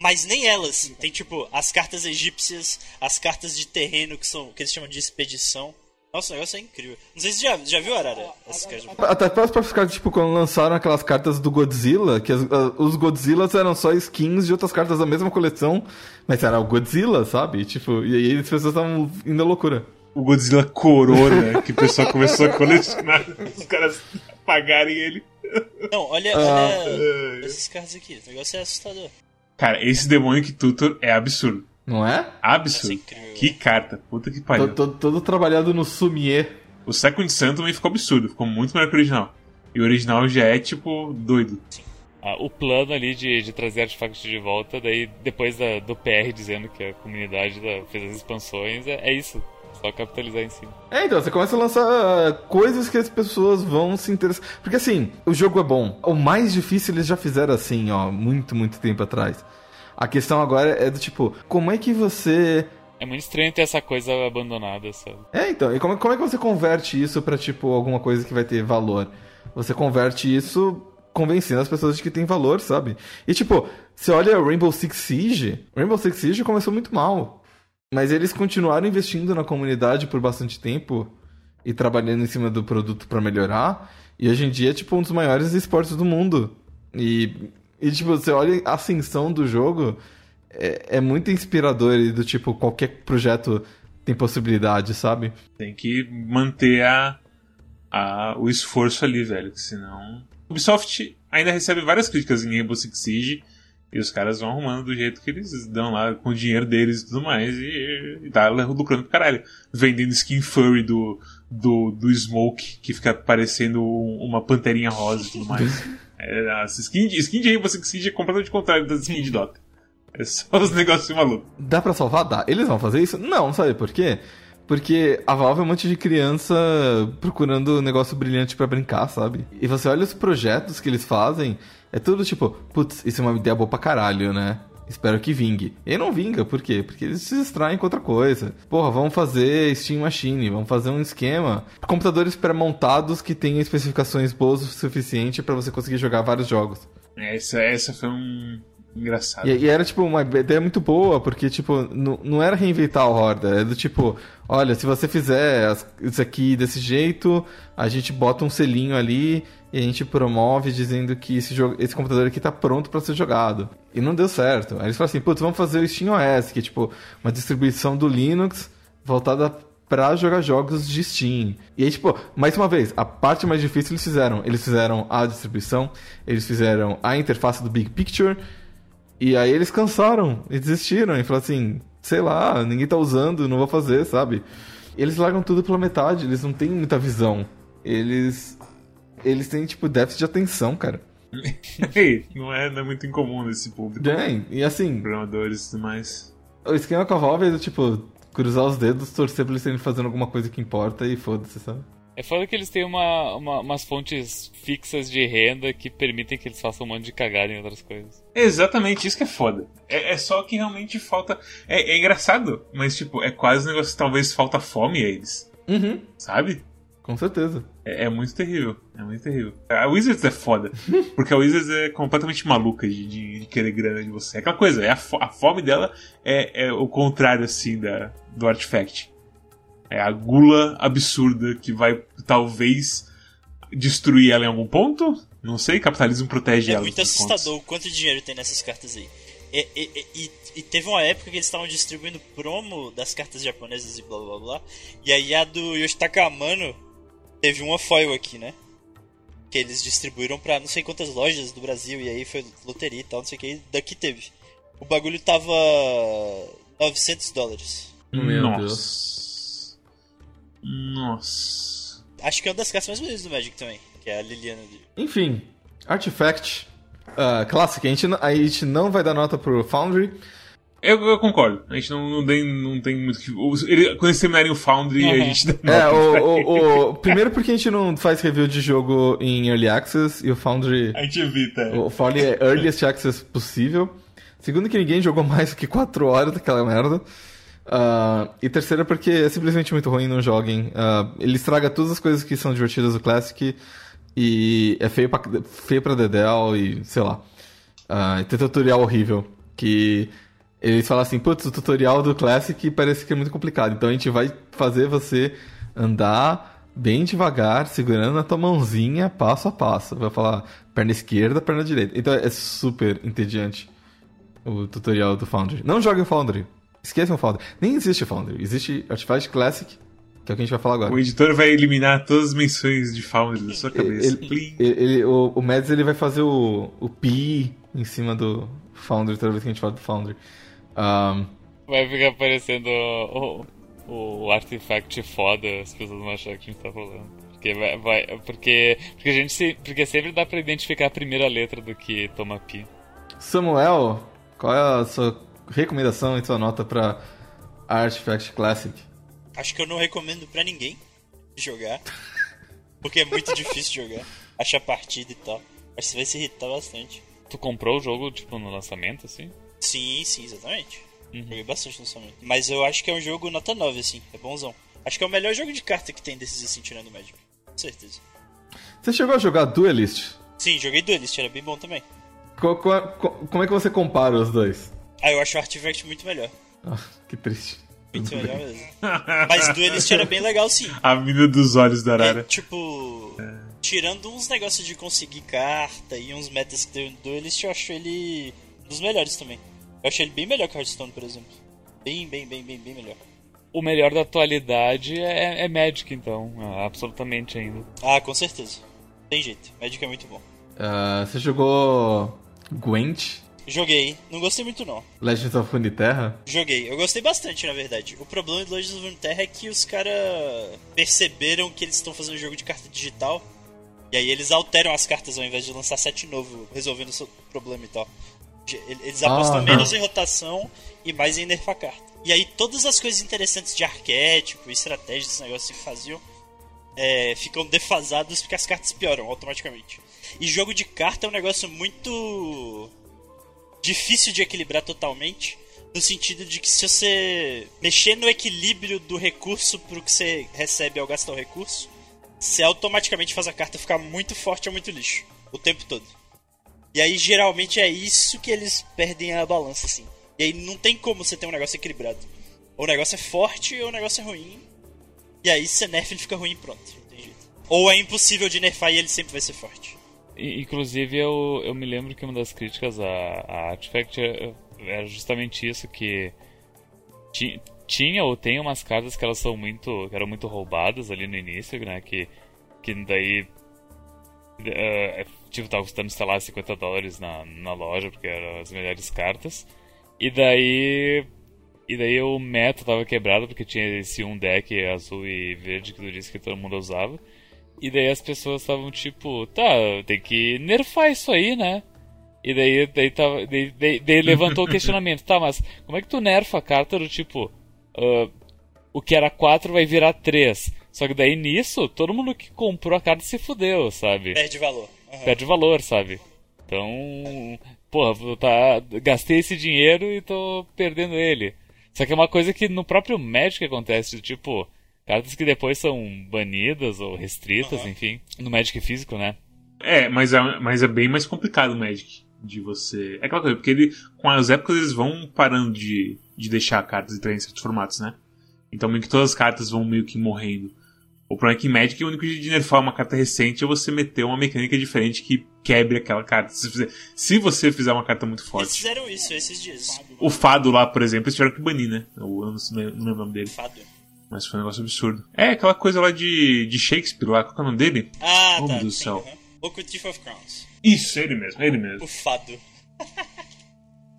Mas nem elas. Tem tipo as cartas egípcias, as cartas de terreno que são que eles chamam de expedição. Nossa, o negócio é incrível. Não sei se você já, já viu, Arara, essas cartas. Até para pra ficar, tipo, quando lançaram aquelas cartas do Godzilla, que as- a- os Godzillas eram só skins de outras cartas da mesma coleção, mas era o Godzilla, sabe? Tipo, e aí as pessoas estavam indo à loucura. O Godzilla Corona, que o pessoal começou a colecionar, os caras pagarem ele. Não, olha, Ah. olha essas cartas aqui. O negócio é assustador. Cara, esse Demonic Tutor é absurdo. Não é? Absurdo. incrível. Que carta. Puta que Todo, pariu. todo, todo trabalhado no Sumier. O Second Sun também ficou absurdo. Ficou muito melhor que o original. E o original já é, tipo, doido. Ah, o plano ali de, de trazer artefactos de volta, daí depois da- do PR dizendo que a comunidade da- fez as expansões, é, é isso. Só capitalizar em cima. É, então, você começa a lançar ah, coisas que as pessoas vão se interessar. Porque assim, o jogo é bom. O mais difícil eles já fizeram assim, ó, muito, muito tempo atrás. A questão agora é do tipo, como é que você É muito estranho ter essa coisa abandonada, sabe? É, então, e como, como é que você converte isso pra, tipo, alguma coisa que vai ter valor? Você converte isso convencendo as pessoas de que tem valor, sabe? E, tipo, você olha Rainbow Six Siege, Rainbow Six Siege começou muito mal. Mas eles continuaram investindo na comunidade por bastante tempo e trabalhando em cima do produto pra melhorar. E hoje em dia é, tipo, um dos maiores esportes do mundo. E, e tipo, você olha a ascensão do jogo, é, é muito inspirador e do tipo, qualquer projeto tem possibilidade, sabe? Tem que manter a, a, o esforço ali, velho. que Senão. Ubisoft ainda recebe várias críticas em Rainbow Six Siege. E os caras vão arrumando do jeito que eles dão lá, com o dinheiro deles e tudo mais. E, e tá lucrando pro caralho. Vendendo skin furry do, do, do Smoke, que fica parecendo um- uma panterinha rosa e tudo mais. É, as skin, de- skin de Rainbow Six Siege é completamente contrário das skins de Dota. É só os negócios malucos. Dá pra salvar? Dá. Eles vão fazer isso? Não, sabe por quê? Porque a Valve é um monte de criança procurando negócio brilhante pra brincar, sabe? E você olha os projetos que eles fazem, é tudo tipo, putz, isso é uma ideia boa pra caralho, né? Espero que vingue. E não vinga, por quê? Porque eles se distraem com outra coisa. Porra, vamos fazer Steam Machine, vamos fazer um esquema. Computadores pré-montados que tenham especificações boas o suficiente pra você conseguir jogar vários jogos. Essa, essa foi um. Engraçado. E, e era, tipo, uma ideia muito boa, porque, tipo, não, não era reinventar o Horda, era do tipo, olha, se você fizer as- isso aqui desse jeito, a gente bota um selinho ali e a gente promove dizendo que esse, jogo, esse computador aqui tá pronto pra ser jogado. E não deu certo. Aí eles falaram assim, putz, vamos fazer o SteamOS, que é, tipo, uma distribuição do Linux voltada pra jogar jogos de Steam. E aí, tipo, mais uma vez, a parte mais difícil eles fizeram. Eles fizeram a distribuição, eles fizeram a interface do Big Picture, e aí eles cansaram e desistiram e falaram assim, sei lá, ninguém tá usando, não vou fazer, sabe? Eles largam tudo pela metade, eles não têm muita visão. Eles. Eles têm, tipo, déficit de atenção, cara. Não, é, não é muito incomum nesse público. Bem, e assim, Programadores e tudo mais. o esquema com a Valve é do tipo, cruzar os dedos, torcer pra eles estarem fazendo alguma coisa que importa e foda-se, sabe? É foda que eles têm uma, uma- umas fontes fixas de renda que permitem que eles façam um monte de cagada em outras coisas. Exatamente, isso que é foda. É, é só que realmente falta. É, é engraçado, mas tipo, é quase um negócio que talvez falta fome a eles. Uhum, Sabe? com certeza. É, é muito terrível. É muito terrível. A Wizards é foda. Porque a Wizards é completamente maluca de, de, de querer grana de você. É aquela coisa, é a, fo- a fome dela é, é o contrário, assim, da, do Artifact. É a gula absurda que vai, talvez, destruir ela em algum ponto. Não sei, capitalismo protege É ela. muito das contas. assustador o quanto dinheiro tem nessas cartas aí. E, e- e- e- teve uma época que eles estavam distribuindo promo das cartas japonesas e blá blá blá. E aí a do Yoshitaka Amano teve uma foil aqui, né? Que eles distribuíram pra não sei quantas lojas do Brasil. E aí foi loteria e tal, não sei o que. Daqui teve. O bagulho tava 900 dólares. Meu Nossa. Nossa. Acho que é uma das cartas mais bonitas do Magic também. Que é a Liliana de... Enfim, Artifact ah, Classic. A gente, não- a gente não vai dar nota pro Foundry. Eu, eu concordo. A gente não, não, tem, não tem muito que. ele- quando eles terminarem o Foundry, a Uhum. gente dá É, nota o, o- o- primeiro porque a gente não faz review de jogo em Early Access e o Foundry. A gente evita. O Foundry é Earliest Access possível. Segundo que ninguém jogou mais do que 4 horas daquela merda. Ah, e terceiro porque é simplesmente muito ruim, não joguem. Ah, ele estraga todas as coisas que são divertidas do Classic. E é feio pra, feio pra Dedel e sei lá. Ah, e tem tutorial horrível. Que eles falam assim, putz, o tutorial do Classic parece que é muito complicado. Então a gente vai fazer você andar bem devagar, segurando na tua mãozinha, passo a passo. Vai falar perna esquerda, perna direita. Então é super entediante o tutorial do Foundry. Não jogue o Foundry. Esqueçam o Foundry. Nem existe o Foundry. Existe Artifact Classic, que é o que a gente vai falar agora. O editor vai eliminar todas as menções de Foundry da sua cabeça. Ele, ele- ele- o, o Mads ele vai fazer o, o pi em cima do Foundry toda vez que a gente fala do Foundry. Ahn, Vai ficar parecendo o, o, o artefact foda, as pessoas vão achar que a gente tá falando. Porque vai, vai- porque, porque a gente se, porque sempre dá pra identificar a primeira letra do que toma pi. Samuel, qual é a sua recomendação e sua nota pra Artifact Classic? Acho que eu não recomendo pra ninguém jogar. Porque é muito difícil jogar. Achar partida e tal. Acho que você vai se irritar bastante. Tu comprou o jogo, tipo, no lançamento, assim? Sim, sim, exatamente. Uhum. Joguei bastante no lançamento. Mas eu acho que é um jogo nota 9, assim. É bonzão. Acho que é o melhor jogo de carta que tem desses assim, tirando o Magic. Com certeza. Você chegou a jogar Duelist? Sim, joguei Duelist, era bem bom também. Co- co- co- como é que você compara os dois? Ah, eu acho o Artifact muito melhor. Ah, que triste. Muito Tudo melhor bem. mesmo. Mas Duelist era bem legal, sim. A mina dos olhos da É, Arara. tipo, tirando uns negócios de conseguir carta e uns metas que tem no Duelist, eu acho ele um dos melhores também. Eu achei ele bem melhor que Hearthstone, por exemplo. Bem, bem, bem, bem, bem melhor. O melhor da atualidade é, é Magic, então. ah, absolutamente ainda. Ah, com certeza. Tem jeito. Magic é muito bom. Ah, você jogou Gwent? Joguei. Não gostei muito, não. Legends of Runeterra? Joguei. Eu gostei bastante, na verdade. O problema do Legends of Runeterra é que os caras perceberam que eles estão fazendo um jogo de carta digital. E aí eles alteram as cartas ao invés de lançar set novo, resolvendo o seu problema e tal. Eles apostam Ah. menos em rotação e mais em nerfar carta. E aí todas as coisas interessantes de arquétipo, estratégia, esses negócios que faziam, é, ficam defasados porque as cartas pioram automaticamente. E jogo de carta é um negócio muito difícil de equilibrar totalmente, no sentido de que se você mexer no equilíbrio do recurso pro que você recebe ao gastar o recurso, você automaticamente faz a carta ficar muito forte ou muito lixo o tempo todo. E aí geralmente é isso que eles perdem a balança assim. E aí não tem como você ter um negócio equilibrado. Ou o negócio é forte ou o negócio é ruim. E aí você nerfa ele fica ruim e pronto. Ou é impossível de nerfar e ele sempre vai ser forte. Inclusive, eu, eu me lembro que uma das críticas à, à Artifact é- era justamente isso, que ti- tinha ou tem umas cartas que elas são muito, eram muito roubadas ali no início, né, que, que daí, eh, é, tipo, tava custando, sei lá, 50 dólares na, na loja, porque eram as melhores cartas, e daí... E daí o meta tava quebrado porque tinha esse um deck azul e verde que tu disse que todo mundo usava. E daí as pessoas estavam tipo, tá, tem que nerfar isso aí, né? E daí, daí, tava, daí, daí, daí levantou o questionamento, tá, mas como é que tu nerfa a carta do tipo, ah, o que era 4 vai virar 3. Só que daí nisso, todo mundo que comprou a carta se fudeu, sabe? Perde valor. Uhum. Perde valor, sabe? Então, porra, tá, gastei esse dinheiro e tô perdendo ele. Só que é uma coisa que no próprio Magic acontece, tipo, cartas que depois são banidas ou restritas, uhum. enfim, no Magic físico, né? É, mas é, mas é bem mais complicado o Magic de você. É aquela coisa, porque ele, com as épocas eles vão parando de, de deixar cartas entrar em certos formatos, né? Então meio que todas as cartas vão meio que morrendo. O problema é que em Magic o único jeito de nerfar uma carta recente é você meter uma mecânica diferente que quebre aquela carta. Se, fizer, se você fizer uma carta muito forte. Eles fizeram isso esses dias. O Fado lá, por exemplo, eles tiveram que banir, né? Eu, não, não lembro o nome dele. Fado. Mas foi um negócio absurdo. É aquela coisa lá de, de Shakespeare lá, qual é o nome dele? Ah, tá. Do céu. Uhum. Book of Crowns. Isso, ele mesmo, ele mesmo. O Fado.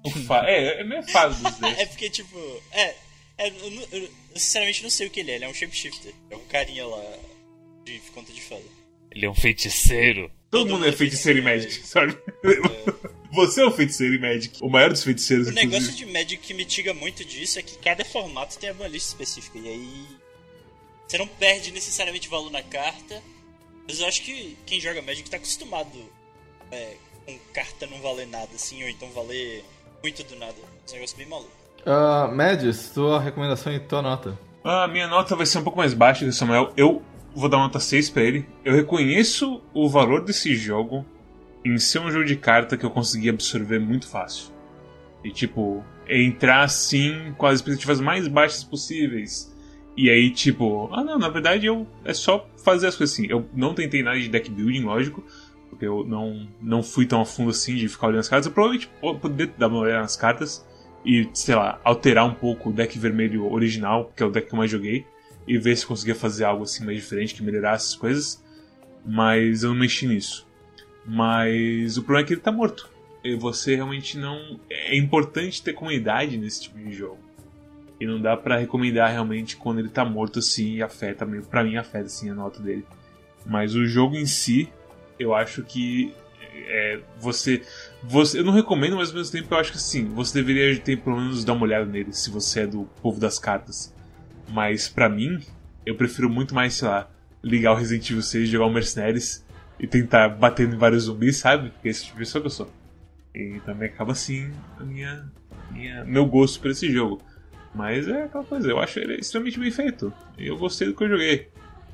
o Fado. É, é meio Fado dos É porque, tipo. É. é eu, eu, eu, sinceramente não sei o que ele é. Ele é um shapeshifter. É um carinha lá de conta de fada. Ele é um feiticeiro. Todo, Todo mundo é feiticeiro em Magic, sabe? É. Você é um feiticeiro em Magic. O maior dos feiticeiros, O negócio de Magic que mitiga muito disso é que cada formato tem a banlist específica. E aí. Você não perde necessariamente valor na carta. Mas eu acho que quem joga Magic tá acostumado é, com carta não valer nada, assim, ou então valer muito do nada. É um negócio bem maluco. Uh, Magis, tua recomendação e tua nota? A minha nota vai ser um pouco mais baixa que o Samuel. Eu vou dar uma nota 6 pra ele. Eu reconheço o valor desse jogo em ser um jogo de carta que eu consegui absorver muito fácil. E tipo, entrar assim com as expectativas mais baixas possíveis. E aí, tipo, ah não, na verdade eu é só fazer as coisas assim. Eu não tentei nada de deck building, lógico, porque eu não, não fui tão a fundo assim de ficar olhando as cartas. Eu provavelmente poderia dar uma olhada nas cartas e, sei lá, alterar um pouco o deck vermelho original, que é o deck que eu mais joguei, e ver se conseguia fazer algo assim mais diferente, que melhorasse as coisas. Mas eu não mexi nisso. Mas o problema é que ele tá morto. E você realmente não. É importante ter comunidade nesse tipo de jogo. E não dá para recomendar realmente quando ele tá morto assim e afeta. Pra mim afeta assim a nota dele. Mas o jogo em si, eu acho que é, você, você. Eu não recomendo, mas ao mesmo tempo eu acho que sim, você deveria ter pelo menos dar uma olhada nele, se você é do povo das cartas. Mas para mim, eu prefiro muito mais, sei lá, ligar o Resident Evil 6, jogar o Mercenaries e tentar bater em vários zumbis, sabe? Porque esse tipo de pessoa que eu sou. E também acaba assim a minha, minha, meu gosto por esse jogo. Mas é aquela coisa, eu acho ele extremamente bem feito. E eu gostei do que eu joguei.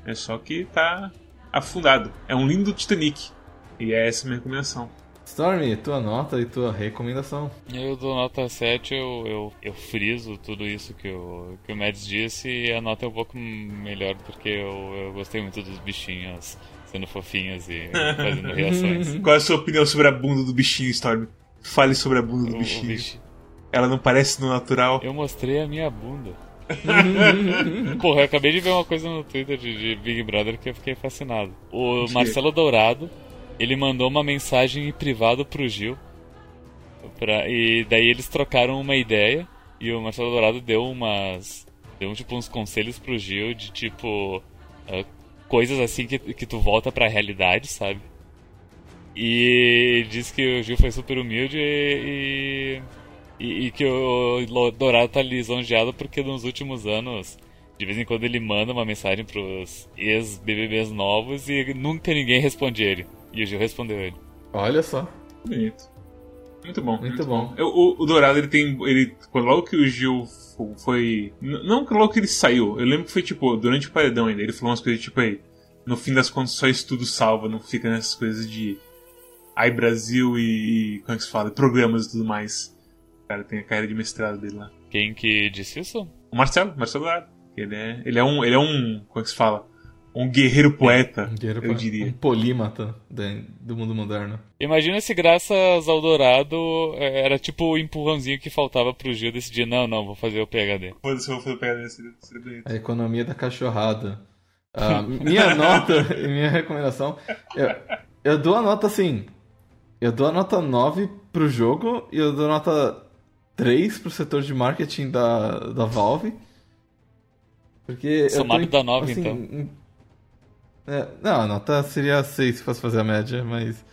É só que tá afundado. É um lindo Titanic. E é essa a minha recomendação. Stormy, tua nota e tua recomendação. Eu dou nota 7, eu, eu, eu friso tudo isso que o, que o Mads disse e a nota é um pouco melhor porque eu, eu gostei muito dos bichinhos sendo fofinhos e fazendo reações. Qual é a sua opinião sobre a bunda do bichinho, Storm? Fale sobre a bunda do O- o bichinho. Ela não parece no natural. Eu mostrei a minha bunda. Porra, eu acabei de ver uma coisa no Twitter de, de Big Brother que eu fiquei fascinado. O? Marcelo Dourado, ele mandou uma mensagem em privado pro Gil. Pra, e daí eles trocaram uma ideia e o Marcelo Dourado deu umas. Deu tipo uns conselhos pro Gil de tipo. ah, coisas assim que, que tu volta pra realidade, sabe? E diz que o Gil foi super humilde e, e, e que o Dourado tá lisonjeado porque nos últimos anos, de vez em quando ele manda uma mensagem pros ex-BBBs novos e nunca ninguém responde ele. E o Gil respondeu ele. Olha só. Bonito. Muito bom. Muito bom. Eu- o, o Dourado, ele tem. Ele, logo que o Gil fo- foi. Não logo que ele saiu, eu lembro que foi tipo, durante o paredão ainda, ele falou umas coisas tipo aí. No fim das contas, só estudo salva, não fica nessas coisas de. Ai Brasil e, e. Como é que se fala? Programas e tudo mais. O cara tem a carreira de mestrado dele lá. Quem que disse isso? O Marcelo, Marcelo Dourado. Ele é, ele é um. Ele é um. Como é que se fala? Um guerreiro poeta, Um guerreiro eu pra- diria. Um polímata do mundo moderno. Imagina se graças ao Dourado eh, era tipo o empurrãozinho que faltava pro Gil decidir, não, não, vou fazer o PHD. Foda-se, vou fazer o PHD, seria, seria bonito. A economia da cachorrada. Ah, minha nota e minha recomendação. Eu, eu dou a nota assim. Eu dou a nota 9 pro jogo e eu dou nota 3 pro setor de marketing da, da Valve. Porque. eu tô Somado dá 9, assim, então. É, não, a nota seria 6 se fosse fazer a média, mas.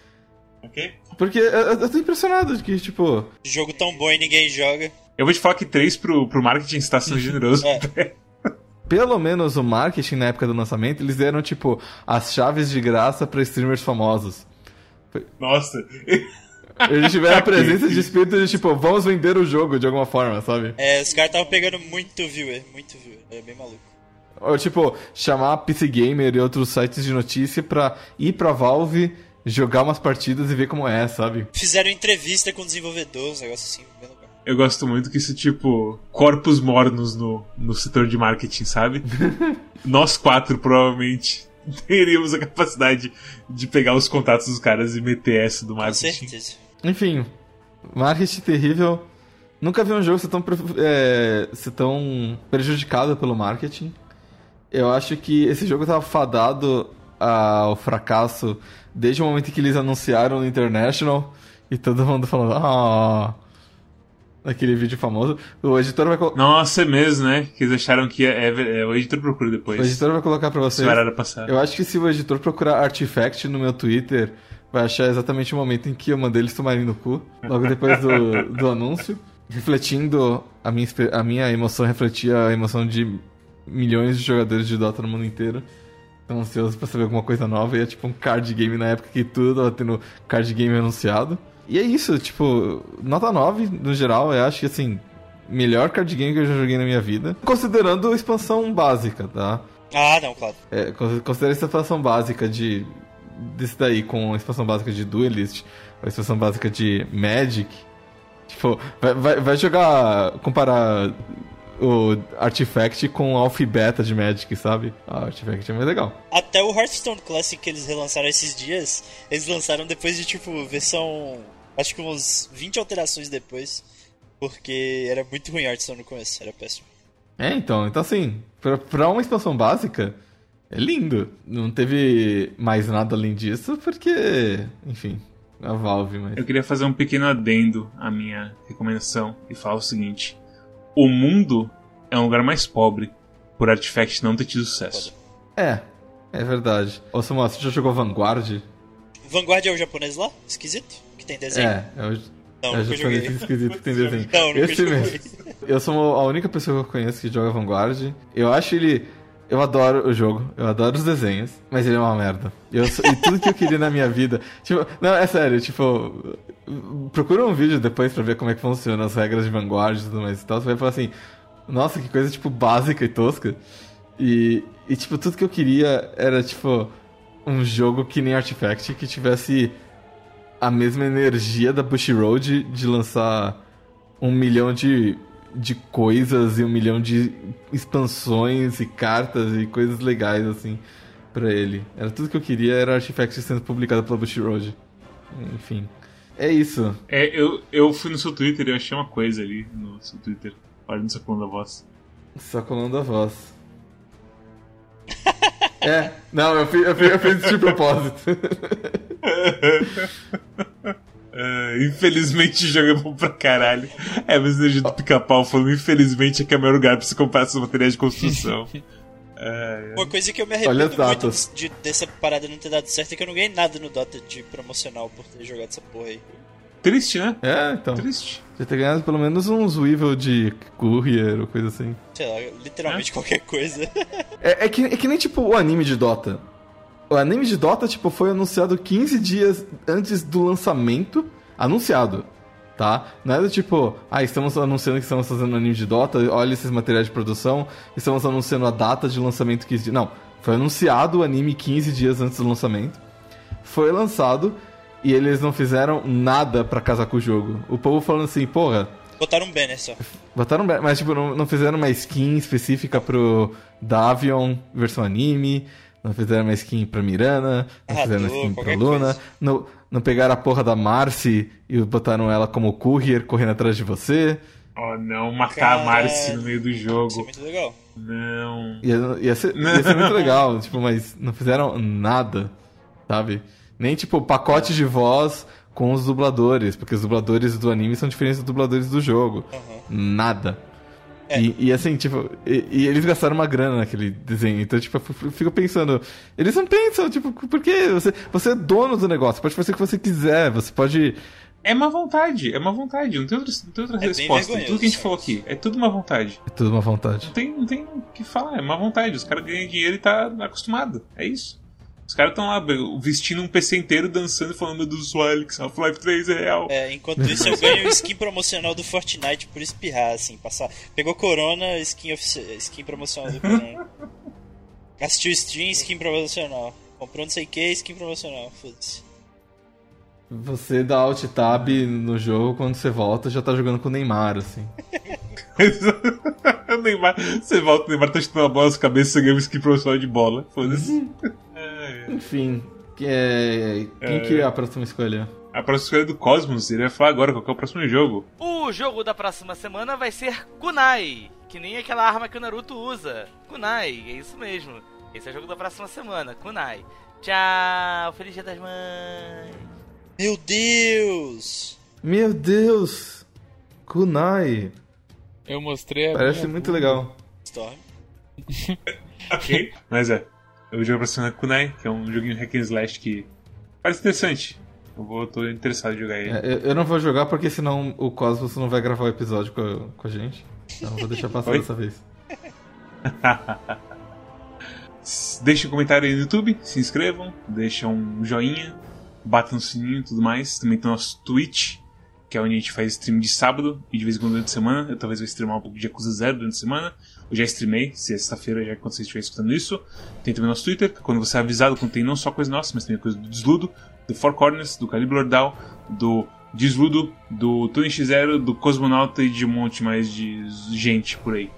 Ok? Porque eu, eu tô impressionado de que, tipo. Jogo tão bom e ninguém joga. Eu vou te falar que 3 pro, pro marketing está sendo generoso. É. pelo menos o marketing na época do lançamento, eles deram, tipo, as chaves de graça pra streamers famosos. Nossa. Eles tiveram a presença de espírito de, tipo, vamos vender o jogo de alguma forma, sabe? É, os caras estavam pegando muito viewer, muito viewer. É bem maluco. Ou, tipo, chamar a PC Gamer e outros sites de notícia pra ir pra Valve, jogar umas partidas e ver como é, sabe? Fizeram entrevista com desenvolvedores, um negócio assim, bem legal. Eu gosto muito que isso, tipo, corpos mornos no, no setor de marketing, sabe? Nós quatro, provavelmente, teríamos a capacidade de pegar os contatos dos caras e meter essa do Com marketing. certeza. Enfim, marketing terrível. Nunca vi um jogo ser tão, é, ser tão prejudicado pelo marketing. Eu acho que esse jogo tava fadado ao fracasso desde o momento em que eles anunciaram no International e todo mundo falando, ah, aquele vídeo famoso. O editor vai, colo- Nossa, é mesmo, né? Que eles acharam que é, é- é- o editor procura depois. o editor vai colocar pra vocês. Passada. Eu acho que se o editor procurar Artifact no meu Twitter, vai achar exatamente o momento em que eu mandei eles tomarem no cu, logo depois do, do anúncio. Refletindo, a minha, a minha emoção refletia a emoção de milhões de jogadores de Dota no mundo inteiro. Tão ansiosos pra saber alguma coisa nova. E é tipo um card game na época que tudo tava tendo card game anunciado. E é isso, tipo, nota 9 no geral, eu acho que assim, melhor card game que eu já joguei na minha vida. Considerando a expansão básica, tá? Ah, não, claro. É, con- considera essa expansão básica de. desse daí com a expansão básica de Duelist, a expansão básica de Magic. Tipo, vai, vai, vai jogar. comparar o Artifact com Alpha e Beta de Magic, sabe? A Artifact é mais legal. Até o Hearthstone Classic que eles relançaram esses dias, eles lançaram depois de, tipo, versão. Acho que uns 20 alterações depois. Porque era muito ruim Hearthstone no começo, era péssimo. É, então, então assim, pra, pra uma expansão básica, é lindo. Não teve mais nada além disso, porque. Enfim, a Valve, mas. Eu queria fazer um pequeno adendo à minha recomendação e falar o seguinte: o mundo é um lugar mais pobre por Artifact não ter tido sucesso. É, é verdade. Ô Samuel, você já jogou Vanguard? Vanguard é o japonês lá? Esquisito? Que tem desenho? É, é o, Não, é japonês esquisito que tem desenho. Não, nunca Esse mesmo. Eu sou a única pessoa que eu conheço que joga Vanguard. Eu acho ele. Eu adoro o jogo, eu adoro os desenhos, mas ele é uma merda. Eu sou- e tudo que eu queria na minha vida. Tipo, não, é sério, tipo. Procura um vídeo depois pra ver como é que funciona as regras de Vanguard e tudo mais e tal. Você vai falar assim, nossa, que coisa, tipo, básica e tosca. E, e tipo, tudo que eu queria era, tipo, um jogo que nem Artifact, que tivesse a mesma energia da Bush Road de lançar um milhão de, de coisas e um milhão de expansões e cartas e coisas legais, assim, pra ele. Era tudo que eu queria, era Artifact sendo publicado pela Bush Road. Enfim. É isso. É, eu, eu fui no seu Twitter e achei uma coisa ali no seu Twitter. Olha no seu da voz. Só colando a voz. é, não, eu fiz, eu fiz, eu fiz isso de propósito. É, infelizmente jogo é bom pra caralho. É a mesma energia do pica-pau falando, infelizmente aqui é o melhor lugar pra você comprar seus materiais de construção. É, Uma coisa que eu me Olha arrependo muito de, dessa parada não ter dado certo é que eu não ganhei nada no Dota de promocional por ter jogado essa porra aí. triste, né? É, então. Triste. Já ter ganhado pelo menos uns Weevil de Courier ou coisa assim. Sei lá, literalmente qualquer coisa. É, é que, é que nem tipo o anime de Dota. O anime de Dota, tipo, foi anunciado 15 dias antes do lançamento. Anunciado, tá? Não é do tipo, ah, estamos anunciando que estamos fazendo um anime de Dota, olha esses materiais de produção, estamos anunciando a data de lançamento 15 dias. Não, foi anunciado o anime 15 dias antes do lançamento. Foi lançado e eles não fizeram nada pra casar com o jogo. O povo falando assim, porra, Botaram um banner só. Botaram, ba- mas tipo, não, não fizeram uma skin específica pro Davion versão anime, não fizeram uma skin pra Mirana, não Ah, fizeram uma skin pra Luna, coisa. não, não pegaram a porra da Marcy e botaram ela como courier correndo atrás de você. Oh não, matar Caralho. a Marcy no meio do Isso é jogo. muito legal. Não. Ia, ia, ser, ia ser muito legal, tipo, mas não fizeram nada, sabe? Nem tipo pacote de voz com os dubladores, porque os dubladores do anime são diferentes dos dubladores do jogo. Aham. Nada. É. E, e assim, tipo, e, e eles gastaram uma grana naquele desenho. Então, tipo, eu fico pensando, eles não pensam, tipo, por que você, você é dono do negócio, pode fazer o que você quiser, você pode É má vontade, é má vontade. Não tem outra, não tem outra É resposta. Tudo que a gente vergonhoso, falou aqui é tudo má vontade. É tudo uma vontade. Não tem, não tem o que falar, é má vontade. Os caras ganham dinheiro e tá acostumado. É isso. Os caras estão lá vestindo um PC inteiro, dançando e falando do Swalix, Half-Life 3 é real. É, enquanto isso eu ganho skin promocional do Fortnite por espirrar, assim, passar. Pegou Corona, skin, skin promocional do Corona. Assistiu stream, skin promocional. Comprou não sei o que, skin promocional. Foda-se. Você dá alt tab no jogo, quando você volta, já tá jogando com o Neymar, assim. o Neymar, você volta, o Neymar tá chutando a bola nas cabeças, você ganha um skin profissional de bola. Foda-se. Enfim, é... quem É. que é a próxima escolha? A próxima escolha é do Cosmos, ele vai falar agora qual que é o próximo jogo. O jogo da próxima semana vai ser Kunai, que nem aquela arma que o Naruto usa. Kunai, é isso mesmo. Esse é o jogo da próxima semana, Kunai. Tchau, feliz dia das mães. Meu Deus! Meu Deus! Kunai! Eu mostrei a Parece minha muito bunda. legal. Storm. Ok. Mas é. O jogo pra é Kunai, que é um joguinho hack and slash que parece interessante. Eu vou, tô interessado em jogar ele. É, eu, eu não vou jogar porque senão o Cosmos não vai gravar o episódio com a, com a gente. Então eu vou deixar passar dessa vez. Deixem um comentário aí no YouTube, se inscrevam, deixam um joinha, batam no sininho e tudo mais. Também tem o nosso Twitch, que é onde a gente faz stream de sábado e de vez em quando durante a semana. Eu talvez vou streamar um pouco de Yakuza Zero durante a semana. Eu já streamei, é sexta-feira, já quando você estiver escutando isso. Tem também nosso Twitter, que quando você é avisado, contém não só coisa nossa, mas também coisa do Desludo, do Four Corners, do Calibre Lordal, do Desludo, do Tony X0, do Cosmonauta e de um monte mais de gente por aí.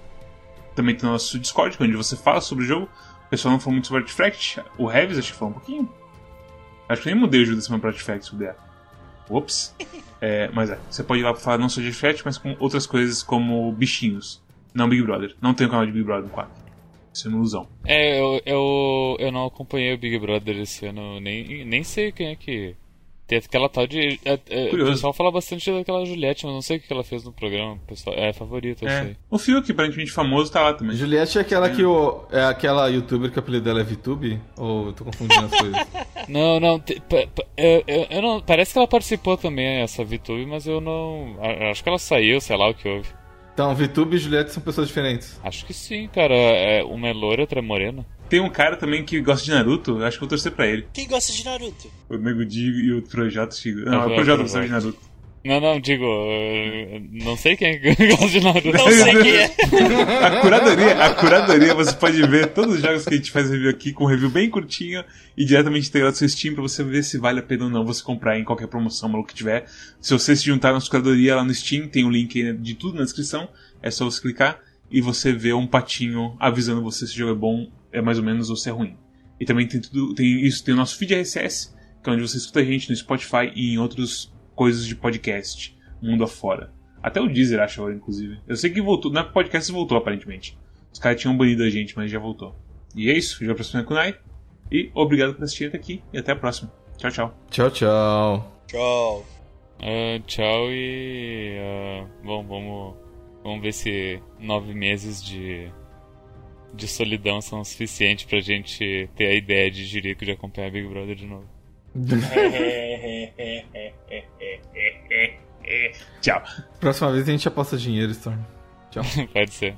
Também tem o nosso Discord, onde você fala sobre o jogo. O pessoal não falou muito sobre Artifact. O Heavis acho que falou um pouquinho. Acho que nem mudei o jogo da semana pra Artifact, se puder. Ups. É, mas é, você pode ir lá pra falar não só de Artifact, mas com outras coisas como bichinhos. Não Big Brother. Não tem um canal de Big Brother no 4. Isso é uma ilusão. É, eu, eu, eu não acompanhei o Big Brother esse ano, nem, nem sei quem é que. Tem aquela tal de. é, é, o pessoal fala bastante daquela Juliette, mas não sei o que ela fez no programa. Pessoal, é favorita, eu É. sei. O Fiuk, aparentemente famoso, tá lá também. Juliette é aquela que o. É aquela youtuber que o apelido dela é VTube? Ou eu tô confundindo as coisas? Não, não, te- pa- pa- eu, eu, eu não. Parece que ela participou também, essa VTube, mas eu não. Acho que ela saiu, sei lá o que houve. Então, VTube e Juliette são pessoas diferentes. Acho que sim, cara. É, uma é loira, outra é morena. Tem um cara também que gosta de Naruto, eu acho que eu vou torcer pra ele. Quem gosta de Naruto? O Nego Di e o Projota Chico. Não, Ah, o Projota gosta de. Naruto. Não, não, digo. eh, Não sei quem gosta de Naruto. Não sei quem é. A curadoria, a curadoria, você pode ver todos os jogos que a gente faz review aqui com um review bem curtinho e diretamente integrado no seu Steam pra você ver se vale a pena ou não você comprar em qualquer promoção maluco que tiver. Se você se juntar na sua curadoria lá no Steam, tem o link aí de tudo na descrição, é só você clicar e você vê um patinho avisando você se o jogo é bom, é mais ou menos ou se é ruim. E também tem tudo, tem isso, tem o nosso feed RSS, que é onde você escuta a gente no Spotify e em outras coisas de podcast, mundo afora. Até o Deezer, acho agora, inclusive. Eu sei que voltou, na podcast voltou, aparentemente. Os caras tinham banido a gente, mas já voltou. E é isso, já próximo é Kunai. E obrigado por assistir até aqui e até a próxima. Tchau, tchau. Tchau, tchau. Tchau. Ah, tchau e. ah, bom, vamos. Vamos ver se nove meses de. De solidão são o suficiente pra gente ter a ideia de Jerico de acompanhar Big Brother de novo. Tchau. Próxima vez a gente aposta dinheiro, Storm. Tchau. Pode ser.